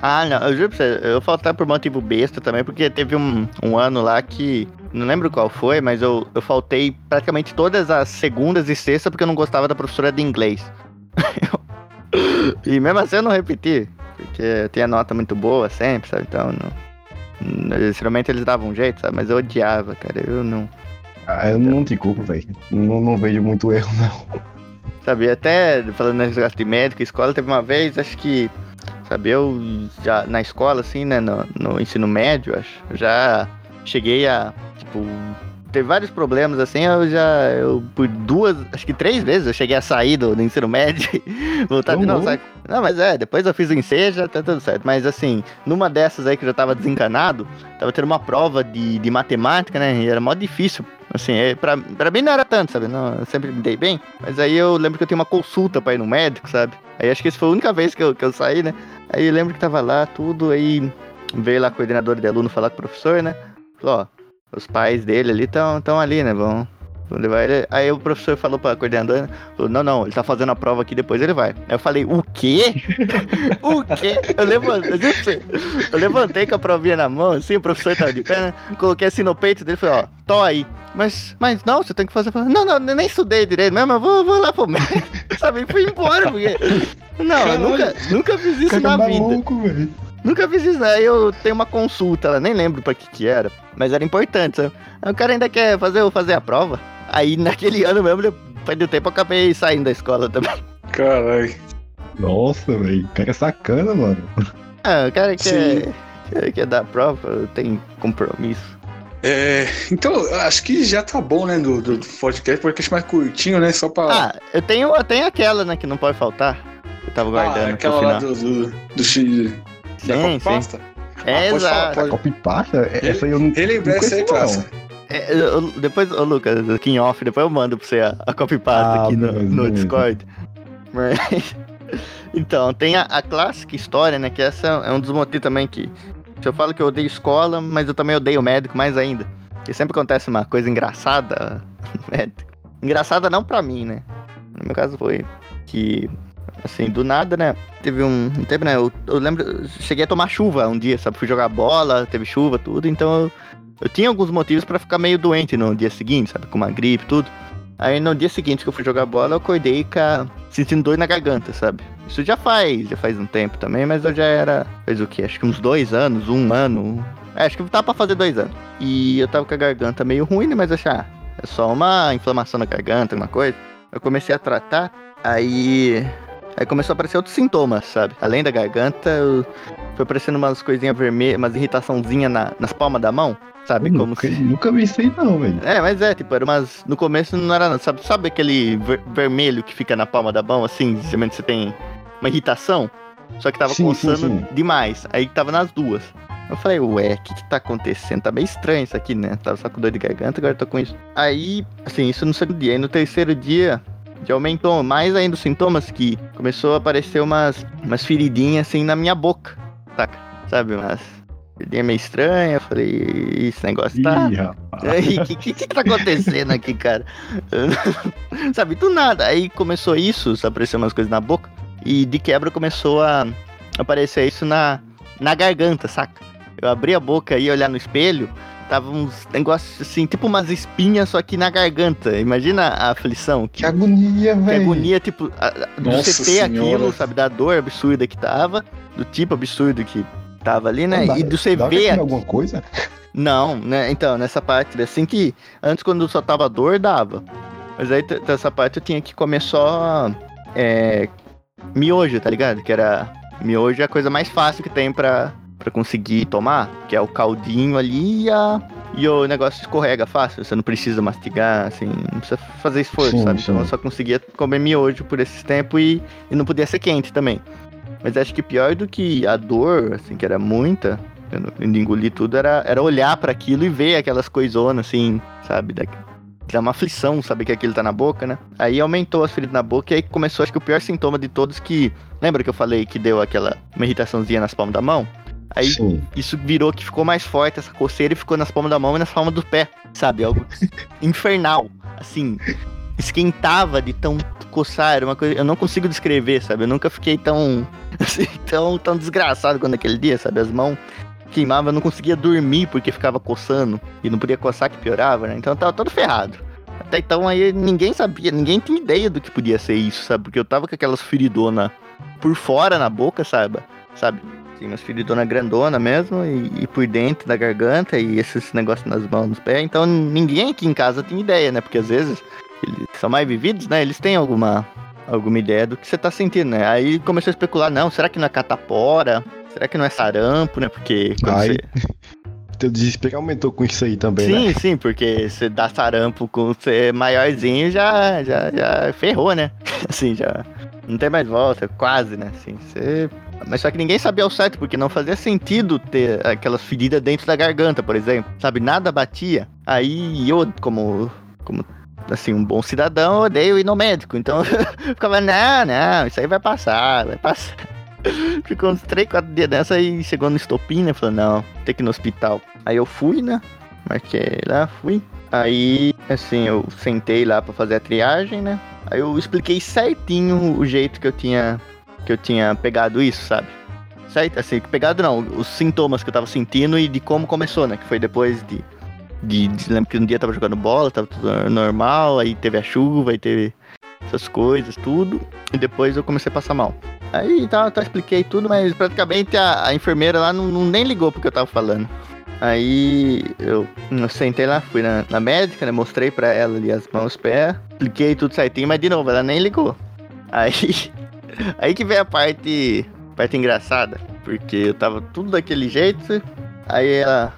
Ah, não, eu juro pra você, eu faltava por motivo besta também, porque teve um, um ano lá que. Não lembro qual foi, mas eu, eu faltei praticamente todas as segundas e sextas porque eu não gostava da professora de inglês. e mesmo assim eu não repeti, porque eu tinha nota muito boa sempre, sabe? Então, não, geralmente eles davam um jeito, sabe? Mas eu odiava, cara, eu não. Ah, eu não te culpo, velho. Não, não vejo muito erro, não. Sabe, até falando nesse negócio de médico, escola, teve uma vez, acho que, sabe, eu já na escola, assim, né, no, no ensino médio, acho, já cheguei a, tipo, teve vários problemas, assim, eu já, eu, por duas, acho que três vezes eu cheguei a sair do, do ensino médio e voltar de novo, sabe? Não, mas é, depois eu fiz o enseja, tá tudo certo, mas assim, numa dessas aí que eu já tava desencanado, tava tendo uma prova de, de matemática, né, e era mó difícil, Assim, é, pra, pra mim não era tanto, sabe? Não, eu sempre me dei bem. Mas aí eu lembro que eu tinha uma consulta pra ir no médico, sabe? Aí acho que essa foi a única vez que eu, que eu saí, né? Aí eu lembro que tava lá, tudo, aí veio lá a coordenadora de aluno falar com o professor, né? Falou, ó, os pais dele ali estão tão ali, né? Vão, levar ele. Aí o professor falou pra coordenadora, falou, não, não, ele tá fazendo a prova aqui, depois ele vai. Aí eu falei, o quê? o quê? Eu levantei, eu, levantei com a provinha na mão, assim, o professor tava de né? Coloquei assim no peito dele e falei, ó, tô aí. Mas, mas não, você tem que fazer. Não, não, nem estudei direito mesmo, eu vou, vou lá pro médico. Sabe? Fui embora, porque. Não, eu nunca, nunca fiz isso Cara na vida. maluco, velho. Nunca fiz isso, aí eu tenho uma consulta lá, nem lembro pra que que era, mas era importante, sabe? Aí o cara ainda quer fazer eu fazer a prova. Aí naquele ano mesmo, depois do tempo, eu acabei saindo da escola também. Caralho. Nossa, velho. O cara é sacana, mano. Ah, o cara Sim. quer, quer, quer dar prova, tem compromisso. É, então, acho que já tá bom, né, do, do podcast, podcast mais curtinho, né, só pra... Ah, eu tenho, eu tenho aquela, né, que não pode faltar. Eu tava guardando Ah, aquela lá final. do, do, do X, da Sim, Copa sim. Pasta. É, Ah, pode falar, exato. pode. Copy pasta? É- Essa aí eu não. Relembrar essa aí, clássica. É, eu- depois, ô Lucas, aqui em off, depois eu mando pra você a, a copy pasta Ah, aqui no, no. Discord. Mas, então, tem a, a clássica história, né? Que essa é um dos motivos também que. Se eu falo que eu odeio escola, mas eu também odeio médico mais ainda. Porque sempre acontece uma coisa engraçada no médico. Engraçada não pra mim, né? No meu caso foi que, assim, do nada, né? Teve um, tempo, né? Eu, eu lembro, cheguei a tomar chuva um dia, sabe? Fui jogar bola, teve chuva, tudo, então eu, eu tinha alguns motivos pra ficar meio doente no dia seguinte, sabe? Com uma gripe tudo. Aí no dia seguinte que eu fui jogar bola, eu acordei com sentindo dor na garganta, sabe? Isso já faz, já faz um tempo também, mas eu já era. Fez o quê? Acho que uns dois anos, um ano. É, acho que tava pra fazer dois anos. E eu tava com a garganta meio ruim, né? Mas achei, ah, é só uma inflamação na garganta, alguma coisa. Eu comecei a tratar, aí. Aí começou a aparecer outros sintomas, sabe? Além da garganta, eu- foi aparecendo umas coisinhas vermelhas, umas irritaçãozinhas na, nas palmas da mão, sabe? Como nunca, se. nunca vi isso aí não, velho. É, mas é, tipo, era umas. No começo não era nada. Sabe, sabe aquele ver- vermelho que fica na palma da mão, assim? Geralmente você tem uma irritação? Só que tava Sim, sim, coçando sim. demais. Aí tava nas duas. Eu falei, ué, o que que tá acontecendo? Tá meio estranho isso aqui, né? Tava só com dor de garganta, agora eu tô com isso. Aí, assim, isso no segundo dia. Aí no terceiro dia, já aumentou mais ainda os sintomas que começou a aparecer umas, umas feridinhas, assim, na minha boca, saca? Sabe, umas feridinhas meio estranhas. Eu falei, esse negócio tá... O que, que, que tá acontecendo aqui, cara? sabe, do nada. Aí começou isso, apareceu umas coisas na boca. E de quebra começou a aparecer isso na, na garganta, saca? Eu abri a boca e olhar no espelho, tava uns negócios assim, tipo umas espinhas, só que na garganta. Imagina a aflição. Que agonia, Que velho. agonia, tipo, a- Nossa você ter Senhora. aquilo, sabe, da dor absurda que tava, do tipo absurdo que tava ali, né? Dá- e de você ver alguma coisa? não, né? Então, nessa parte, assim que antes quando só tava dor, dava. Mas aí nessa parte eu tinha que comer só é, miojo, tá ligado? Que era. Miojo é a coisa mais fácil que tem pra, pra conseguir tomar, que é o caldinho ali e, a, e o negócio escorrega fácil. Você não precisa mastigar, assim, não precisa fazer esforço, Sim, sabe? sim. Então eu só conseguia comer miojo por esses tempos e, e não podia ser quente também. Mas acho que pior do que a dor, assim, que era muita, eu não- de engolir tudo, era, era olhar pra aquilo e ver aquelas coisonas, assim, sabe? Da, dá uma aflição saber que aquilo tá na boca, né? Aí aumentou as feridas na boca e aí começou, acho que o pior sintoma de todos que. Lembra que eu falei que deu aquela uma irritaçãozinha nas palmas da mão? Aí Sim. isso virou que ficou mais forte essa coceira e ficou nas palmas da mão e nas palmas do pé, sabe? Algo infernal, assim. Esquentava de tão coçar, era uma coisa. Eu não consigo descrever, sabe? Eu nunca fiquei tão. Assim, tão, tão desgraçado quando aquele dia, sabe? As mãos queimavam, eu não conseguia dormir porque ficava coçando. E não podia coçar que piorava, né? Então eu tava todo ferrado. Até então aí ninguém sabia, ninguém tinha ideia do que podia ser isso, sabe? Porque eu tava com aquelas feridonas por fora na boca, sabe? Sabe? Sim, umas feridonas grandona mesmo, e, e por dentro da garganta, e esses negócios nas mãos, nos pés. Então ninguém aqui em casa tinha ideia, né? Porque às vezes eles são mais vividos, né? Eles têm alguma, alguma ideia do que você tá sentindo, né? Aí começou a especular, não, será que não é catapora? Será que não é sarampo, né? Porque quando Aí, você... Teu desespero aumentou com isso aí também, Sim, né? sim, porque você dá sarampo com você maiorzinho, já, já, já ferrou, né? Assim, já não tem mais volta, quase, né? Assim, você... Mas só que ninguém sabia ao certo, porque não fazia sentido ter aquelas feridas dentro da garganta, por exemplo. Sabe, nada batia. Aí eu, como, como assim, um bom cidadão, odeio ir no médico. Então ficava, não, não, isso aí vai passar, vai passar. Ficou uns 3, 4 dias dessa aí chegou no estopim, né? Falou, não, tem que ir no hospital. Aí eu fui, né? Marquei lá, fui. Aí, assim, eu sentei lá pra fazer a triagem, né? Aí eu expliquei certinho o jeito que eu tinha que eu tinha pegado isso, sabe? Certo? Assim, pegado não, os sintomas que eu tava sentindo e de como começou, né? Que foi depois de. de, de lembro que um dia eu tava jogando bola, tava tudo normal, aí teve a chuva, aí teve essas coisas, tudo. E depois eu comecei a passar mal. Aí tá, tá, expliquei tudo, mas praticamente a, a enfermeira lá não, não nem ligou porque eu tava falando. Aí eu, eu sentei lá, fui na, na médica, né? Mostrei pra ela ali as mãos, os pés, expliquei tudo certinho, mas de novo, ela nem ligou. Aí, aí que vem a parte, parte engraçada, porque eu tava tudo daquele jeito. Aí ela,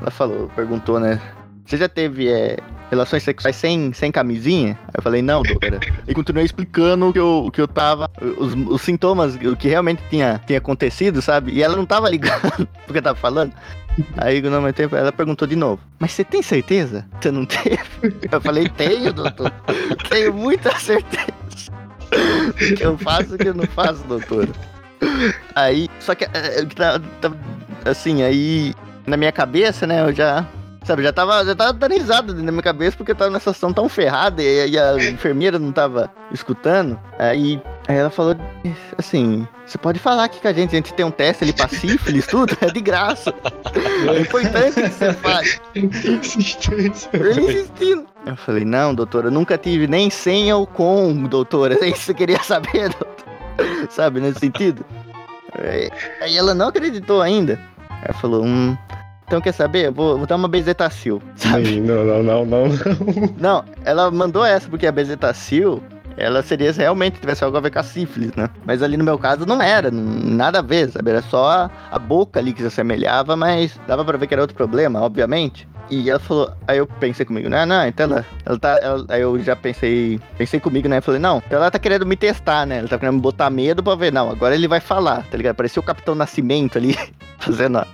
ela falou, perguntou, né? Você já teve é, relações sexuais sem, sem camisinha? Aí eu falei, não, doutora. E continuei explicando que eu, que eu tava, os, os sintomas, o que realmente tinha, tinha acontecido, sabe? E ela não tava ligando porque eu tava falando. Aí quando eu tempo, ela perguntou de novo, mas você tem certeza? Você não teve? Eu falei, tenho, doutor. Tenho muita certeza. Que eu faço o que eu não faço, doutora. Aí, só que, eh, tá- tá- assim, aí na minha cabeça, né, eu já, sabe, já tava, já tava dando risada na minha cabeça porque eu tava nessa situação tão ferrada e, e a enfermeira não tava escutando. Aí, aí ela falou assim: você pode falar aqui com a gente, a gente tem um teste ali pra sífilis, tudo, é de graça. É importante que você. Insistência, Eu insistindo. Eu falei, não, doutora, nunca tive nem sem ou com, doutora. É isso que você queria saber, doutora. Sabe, nesse sentido? Aí ela não acreditou ainda. Ela falou, hum, então quer saber? Vou, vou dar uma bezetacil, sabe? Não, não, não, não, não. Não, ela mandou essa porque a bezetacil ela seria se realmente tivesse algo a ver com a sífilis, né? Mas ali no meu caso não era, nada a ver, sabe? Era só a, boca ali que se assemelhava, mas dava pra ver que era outro problema, obviamente. E ela falou, aí eu pensei comigo, né? Não, então ela, ela tá. Ela, aí eu já pensei, pensei comigo, né? Falei, não, então ela tá querendo me testar, né? Ela tá querendo me botar medo pra ver, não, agora ele vai falar, tá ligado? Parecia o Capitão Nascimento ali, fazendo a,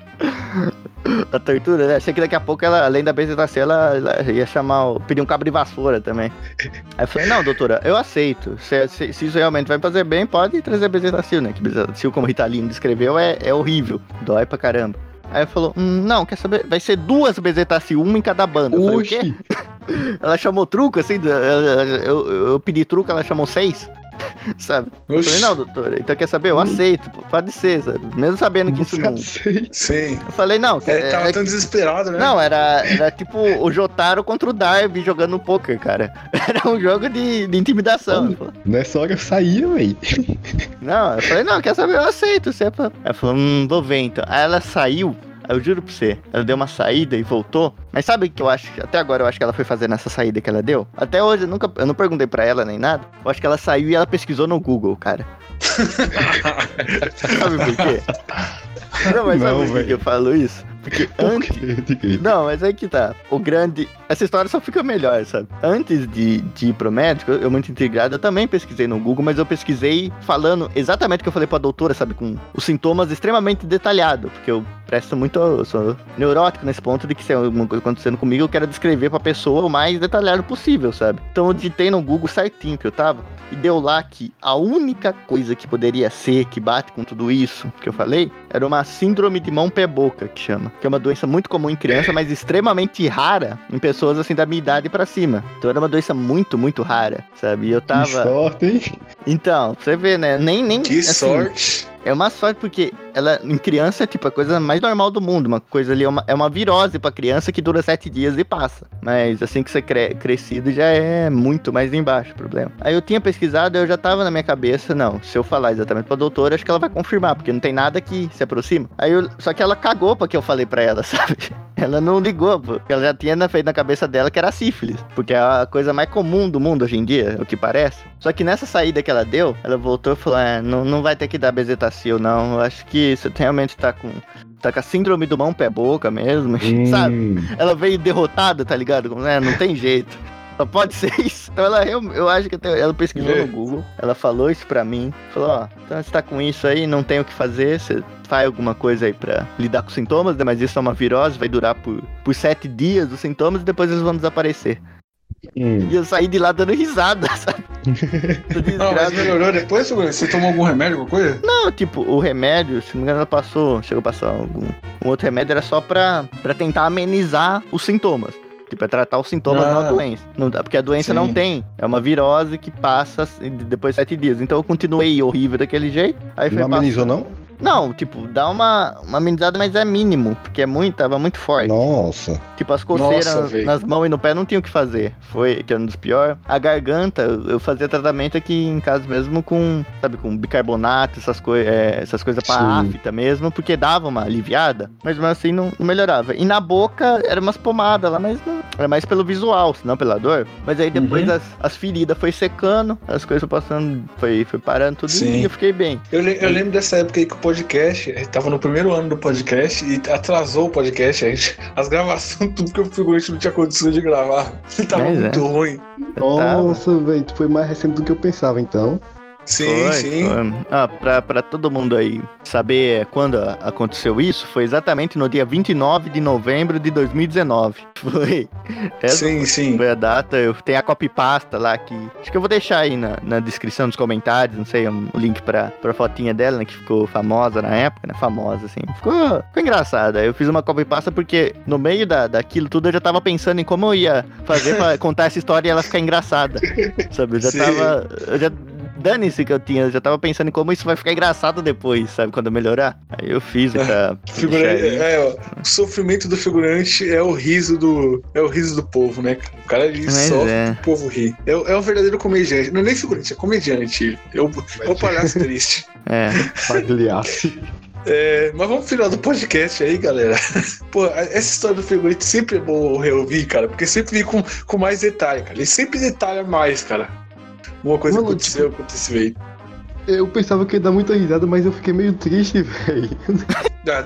a tortura, né? Achei que daqui a pouco ela, além da bezetacil, ela, ela ia chamar, pedir um cabo de vassoura também. Aí eu falei, não, doutora, eu aceito. Se, se, se isso realmente vai fazer bem, pode trazer bezetacil, né? Que bezetacil, como o Ritalino descreveu, é, é horrível. Dói pra caramba. Aí falou, hum, não, quer saber? Vai ser duas bezetacil, uma em cada banda. Eu falei, o quê? ela chamou truco, assim, eu, eu, eu pedi truco, ela chamou seis. sabe? Eu falei, não, doutora, então quer saber? Eu hum. aceito, pode ser, sabe? Mesmo sabendo que isso não. Sim. Eu falei, não. É, tava é, tão desesperado, né? Não, era, era tipo o Jotaro contra o Darby jogando poker, cara. Era um jogo de, de intimidação. Nessa hora eu saía, véi. Não, eu falei, não, quer saber? Eu aceito. Você... Ela falou, hum, vou ver então. Aí ela saiu. Eu juro pra você, ela deu uma saída e voltou. Mas sabe o que eu acho? Até agora eu acho que ela foi fazer nessa saída que ela deu. Até hoje eu nunca, eu não perguntei pra ela nem nada. Eu acho que ela saiu e ela pesquisou no Google, cara. sabe por quê? Não, mas não, sabe por que eu falo isso? Porque antes. Não, mas aí que tá. O grande. Essa história só fica melhor, sabe? Antes de, de ir pro médico, eu muito integrado, eu também pesquisei no Google, mas eu pesquisei falando exatamente o que eu falei pra doutora, sabe? Com os sintomas extremamente detalhados. Porque eu presto muito. Eu sou neurótico nesse ponto de que se alguma coisa acontecendo comigo, eu quero descrever pra pessoa o mais detalhado possível, sabe? Então eu digitei no Google certinho que eu tava. E deu lá que a única coisa que poderia ser que bate com tudo isso que eu falei era uma síndrome de mão-pé-boca, que chama que é uma doença muito comum em criança, mas extremamente rara em pessoas assim da minha idade para cima. Então era uma doença muito, muito rara, sabe? E eu tava. Que sorte, hein? Então, você vê, né? Nem, nem. Que assim, sorte! É uma sorte porque ela, em criança, é tipo a coisa mais normal do mundo. Uma coisa ali é uma, é uma virose pra criança que dura sete dias e passa. Mas assim que você cre crescido já é muito mais embaixo o problema. Aí eu tinha pesquisado eu já tava na minha cabeça, não, se eu falar exatamente pra doutora, acho que ela vai confirmar, porque não tem nada que se aproxima. Aí eu, só que ela cagou pra que eu falei pra ela, sabe? Ela não ligou, pô. Ela já tinha feito na cabeça dela que era sífilis. Porque é a coisa mais comum do mundo hoje em dia, o que parece. Só que nessa saída que ela deu, ela voltou e falou: é, não, não vai ter que dar bezetacil, não. Eu acho que você realmente tá com. Tá com a síndrome do mão pé boca mesmo, hum. sabe? Ela veio derrotada, tá ligado? É, não tem jeito. Só pode ser isso. Então ela, eu, eu acho que até, ela pesquisou no Google, ela falou isso pra mim. Falou, ó, então você tá com isso aí, não tem o que fazer, você faz alguma coisa aí pra lidar com os sintomas, né? Mas isso é uma virose, vai durar por, por sete dias os sintomas e depois eles vão desaparecer. Hum. E eu saí de lá dando risada, sabe? não, mas melhorou depois? Você tomou algum remédio, alguma coisa? Não, tipo, o remédio, se não me engano, ela passou, chegou a passar algum. Um outro remédio era só pra, pra tentar amenizar os sintomas. Tipo, é tratar os sintomas ah, da doença. Não, porque a doença sim. não tem. É uma virose que passa depois de sete dias. Então eu continuei horrível daquele jeito. Aí não amenizou, não? Não, tipo, dá uma, uma amenizada, mas é mínimo, porque é muito, tava muito forte. Nossa. Tipo, as coceiras Nossa, nas mãos e no pé não tinha o que fazer. Foi, que era um dos piores. A garganta, eu fazia tratamento aqui em casa mesmo com, sabe, com bicarbonato, essas, coi é, essas coisas pra afta mesmo, porque dava uma aliviada, mas mesmo assim não, não melhorava. E na boca, era umas pomadas lá, mas não, era mais pelo visual, não pela dor. Mas aí depois uhum. as, as feridas foi secando, as coisas passando, foi, foi parando tudo Sim. e eu fiquei bem. Eu, eu lembro dessa época aí que o podcast, tava no primeiro ano do podcast e atrasou o podcast, a gente, as gravações, tudo que o figurante não tinha condição de gravar. Tava Mas muito é. ruim. Nossa, velho, foi mais recente do que eu pensava, então. Sim, foi, sim. Foi. Ah, pra, pra todo mundo aí saber quando aconteceu isso, foi exatamente no dia 29 de novembro de 2019. Foi. Essa sim, sim. Foi a data. Eu tenho a copypasta lá que. Acho que eu vou deixar aí na, na descrição dos comentários, não sei, um link pra, pra fotinha dela, né? Que ficou famosa na época, né? Famosa, assim. Ficou, ficou engraçada. Eu fiz uma copypasta porque no meio da, daquilo tudo eu já tava pensando em como eu ia fazer pra contar essa história e ela ficar engraçada. Sabe? Eu já sim. tava. Eu já dane-se que eu tinha. Eu já tava pensando em como isso vai ficar engraçado depois, sabe? Quando eu melhorar. Aí eu fiz pra. Figurante, é, ó, o sofrimento do figurante é o riso do. É o riso do povo, né? O cara ele sofre, é. o povo ri. É, é um verdadeiro comediante. Não é nem figurante, é comediante. É o, é o palhaço triste. É. Pagliasse. É, mas vamos final do podcast aí, galera. Pô, essa história do figurante sempre é bom reouvir, cara, porque sempre vem com, com mais detalhe, cara. Ele sempre detalha mais, cara. Uma coisa Mano, aconteceu, aconteceu aí. Eu pensava que ia dar muita risada, mas eu fiquei meio triste, velho. Ah,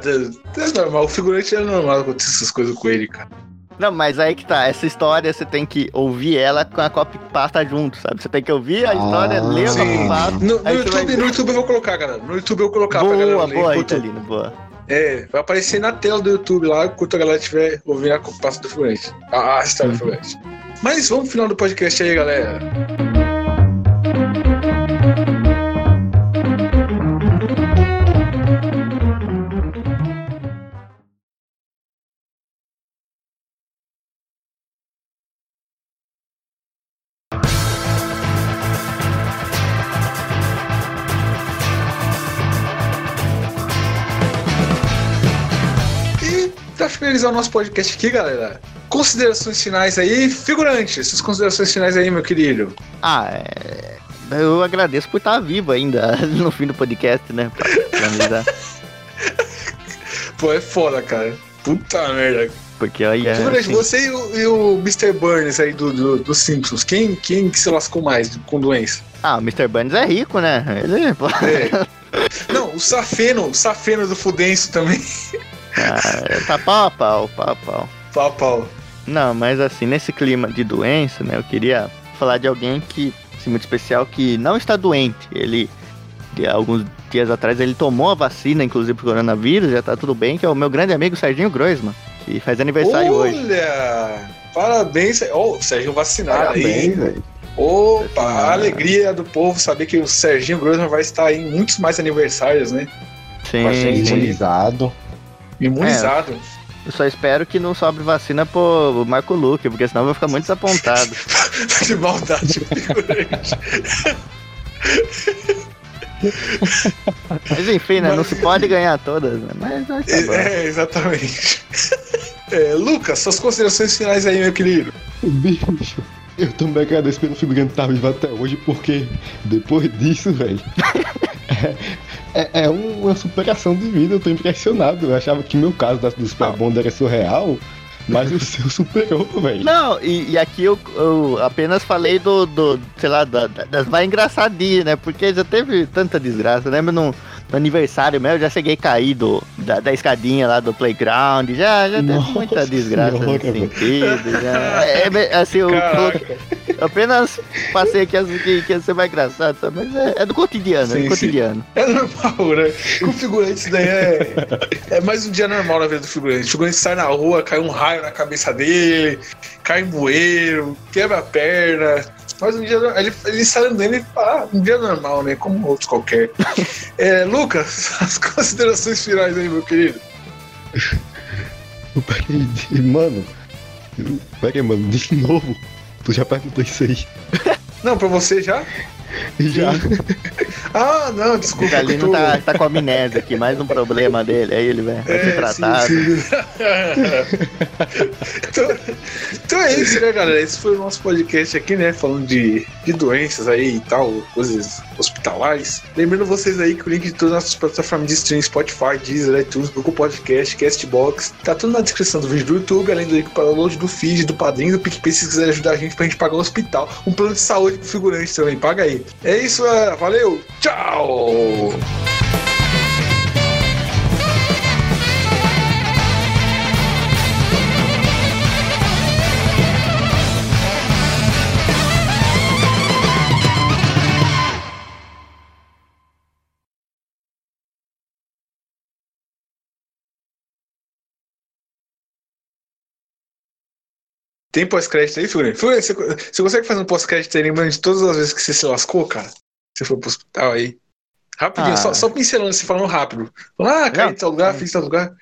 É normal, o figurante é normal acontecer essas coisas com ele, cara. Não, mas aí que tá, essa história você tem que ouvir ela com a copy pasta junto, sabe? Você tem que ouvir a Ah, história, ler a Sim. copy pasta. No, no YouTube, vai- no YouTube eu vou colocar, galera. No YouTube eu vou colocar pra galera Boa, ler. boa, enquanto- Italino, boa. É, vai aparecer na tela do YouTube lá, enquanto a galera estiver ouvindo a pasta do figurante. A, a história do figurante. Mas vamos pro final do podcast aí, galera. Finalizar o nosso podcast aqui, galera, considerações finais aí, figurante, suas considerações finais aí, meu querido. Ah, é... eu agradeço por estar vivo ainda no fim do podcast, né? Pra finalizar. Pô, é foda, cara. Puta merda. Porque aí é. figurante, assim, você e o, e o Mr. Burns aí do, do, do Simpsons, quem, quem que se lascou mais com doença? Ah, o Mr. Burns é rico, né? Ele. É. Não, o Safeno, o Safeno do Fudenso também. Ah, tá pau a pau, pau a pau. Pau, pau. Não, mas assim, nesse clima de doença, né? Eu queria falar de alguém que, assim, muito especial, que não está doente. Ele, de alguns dias atrás, ele tomou a vacina, inclusive pro coronavírus, já tá tudo bem, que é o meu grande amigo Serginho Groisman, que faz aniversário hoje. Olha! Parabéns, Ó, o Sérgio vacinado aí. Parabéns, velho. Opa, a alegria do povo saber que o Serginho Grossman vai estar em muitos mais aniversários, né? Sim, sim. Imunizado. Imunizado. Eu só espero que não sobre vacina pro Marco Luque, porque senão eu vou ficar muito desapontado. de maldade, figurante. Mas enfim, né? Não se pode ganhar todas, né? Mas mas tá bom. É, exatamente. É, Lucas, suas considerações finais aí, meu querido. Bicho, eu também agradeço pelo figurante estar vivo até hoje, porque depois disso, velho. É, é- é uma superação de vida, eu tô impressionado. Eu achava que meu caso da- do Super Bond era surreal, mas o seu superou, velho. Não, e, e aqui eu, eu apenas falei do, do sei lá, da- da- das mais engraçadinhas, né? Porque já teve tanta desgraça. Eu lembro no, no aniversário meu, eu já cheguei a cair do, da, da escadinha lá do playground. Já, já teve muita desgraça senhora, nesse sentido. Já. É, é, assim, eu eu apenas passei aqui as que, que ia ser mais engraçado, sabe? Mas é, é do cotidiano, é Sim, do sim. cotidiano. É normal, né? Com o figurante isso daí é, é mais um dia normal na vida do figurante. O figurante sai na rua, cai um raio na cabeça dele, cai em bueiro, quebra a perna. Mas um dia ele, ele sai andando e fala, ah, um dia normal, né? Como outros qualquer. É, Lucas, as considerações finais aí, meu querido. Mano. Peraí, mano, de novo. Tu já perguntou isso aí. Não, pra você já? Já. Ah, não, O desculpa. eu Galino tô- tá, tá com amnésia aqui, mais um problema dele. Aí ele vai, vai ser É, tratado. sim, sim. então, então é isso, né, galera? Esse foi o nosso podcast aqui, né? Falando de, de doenças aí e tal, coisas hospitalares. Lembrando vocês aí que o link de todas as nossas plataformas de streaming, Spotify, Deezer, iTunes, Google Podcast, Castbox, tá tudo na descrição do vídeo do YouTube, além do link para o download do feed, do padrinho, do PicPay, se quiser ajudar a gente pra gente pagar o hospital. Um plano de saúde pro figurante também, paga aí. É isso, galera. Valeu, tchau! Tem pós-crédito aí, Figurante? Figurante, você, você consegue fazer um pós-crédito aí lembrando de todas as vezes que você se lascou, cara? Você foi pro hospital aí? Rapidinho, Ah. só, só pincelando, você falando rápido. Ah, caí em tal lugar, fiz tal lugar.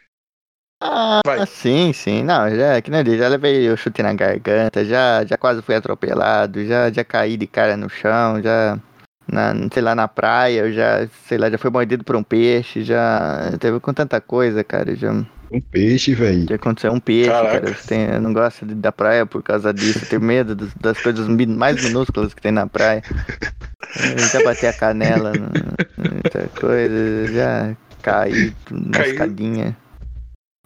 Ah, Vai. sim, sim. Não, já, que nem eu já levei o chute na garganta, já, já quase fui atropelado, já, já caí de cara no chão, já, na, sei lá, na praia, eu já, sei lá, já fui mordido por um peixe, já teve com tanta coisa, cara, já, Um peixe, velho. já aconteceu um peixe, Caraca. cara, tenho- eu não gosto de- da praia por causa disso, tenho medo dos- das coisas mais minúsculas que tem na praia. Eu já bati a canela, no- muita coisa, já caí na Caiu. escadinha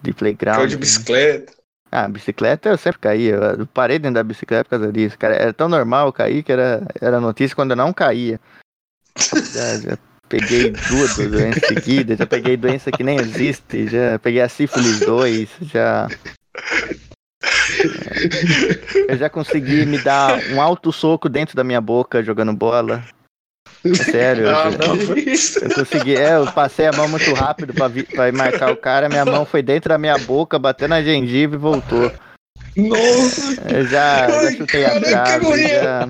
de playground. Caiu de bicicleta. Ah, bicicleta eu sempre caía. Eu parei dentro da bicicleta por causa disso, cara. Era tão normal cair que era, era notícia quando eu não caía. Já, já peguei duas doenças seguidas, já peguei doença que nem existe, já peguei a sífilis 2, já. É, Eu já consegui me dar um alto soco dentro da minha boca jogando bola. É sério, Ah, eu, isso. eu consegui. É, eu passei a mão muito rápido pra, vi- pra marcar o cara, minha mão foi dentro da minha boca, bateu na gengiva e voltou. Nossa, Eu já, já Ai, chutei a trave, já...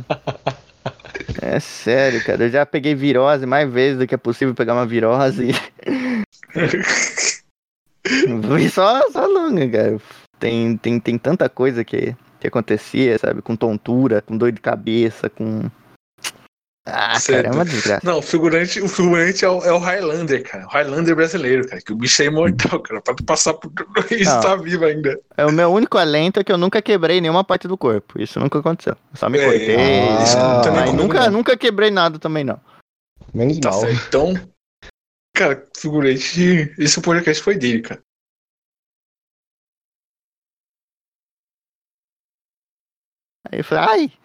É sério, cara. Eu já peguei virose mais vezes do que é possível pegar uma virose. Foi só, só longa, cara. Tem, tem, tem tanta coisa que, que acontecia, sabe? Com tontura, com dor de cabeça, com. Ah, Certo. cara, é uma desgraça. Não, o figurante, o figurante é o, é o Highlander, cara. O Highlander brasileiro, cara. Que o bicho é imortal, cara. Pra tu passar por tudo isso, Não. tá vivo ainda. É o meu único alento é que eu nunca quebrei nenhuma parte do corpo. Isso nunca aconteceu. Eu só me É, cortei. isso também mas comigo nunca, não. nunca quebrei nada também, não. Menos Tá mal. certo. Então, cara, figurante. Esse podcast foi dele, cara. Aí eu falei, ai,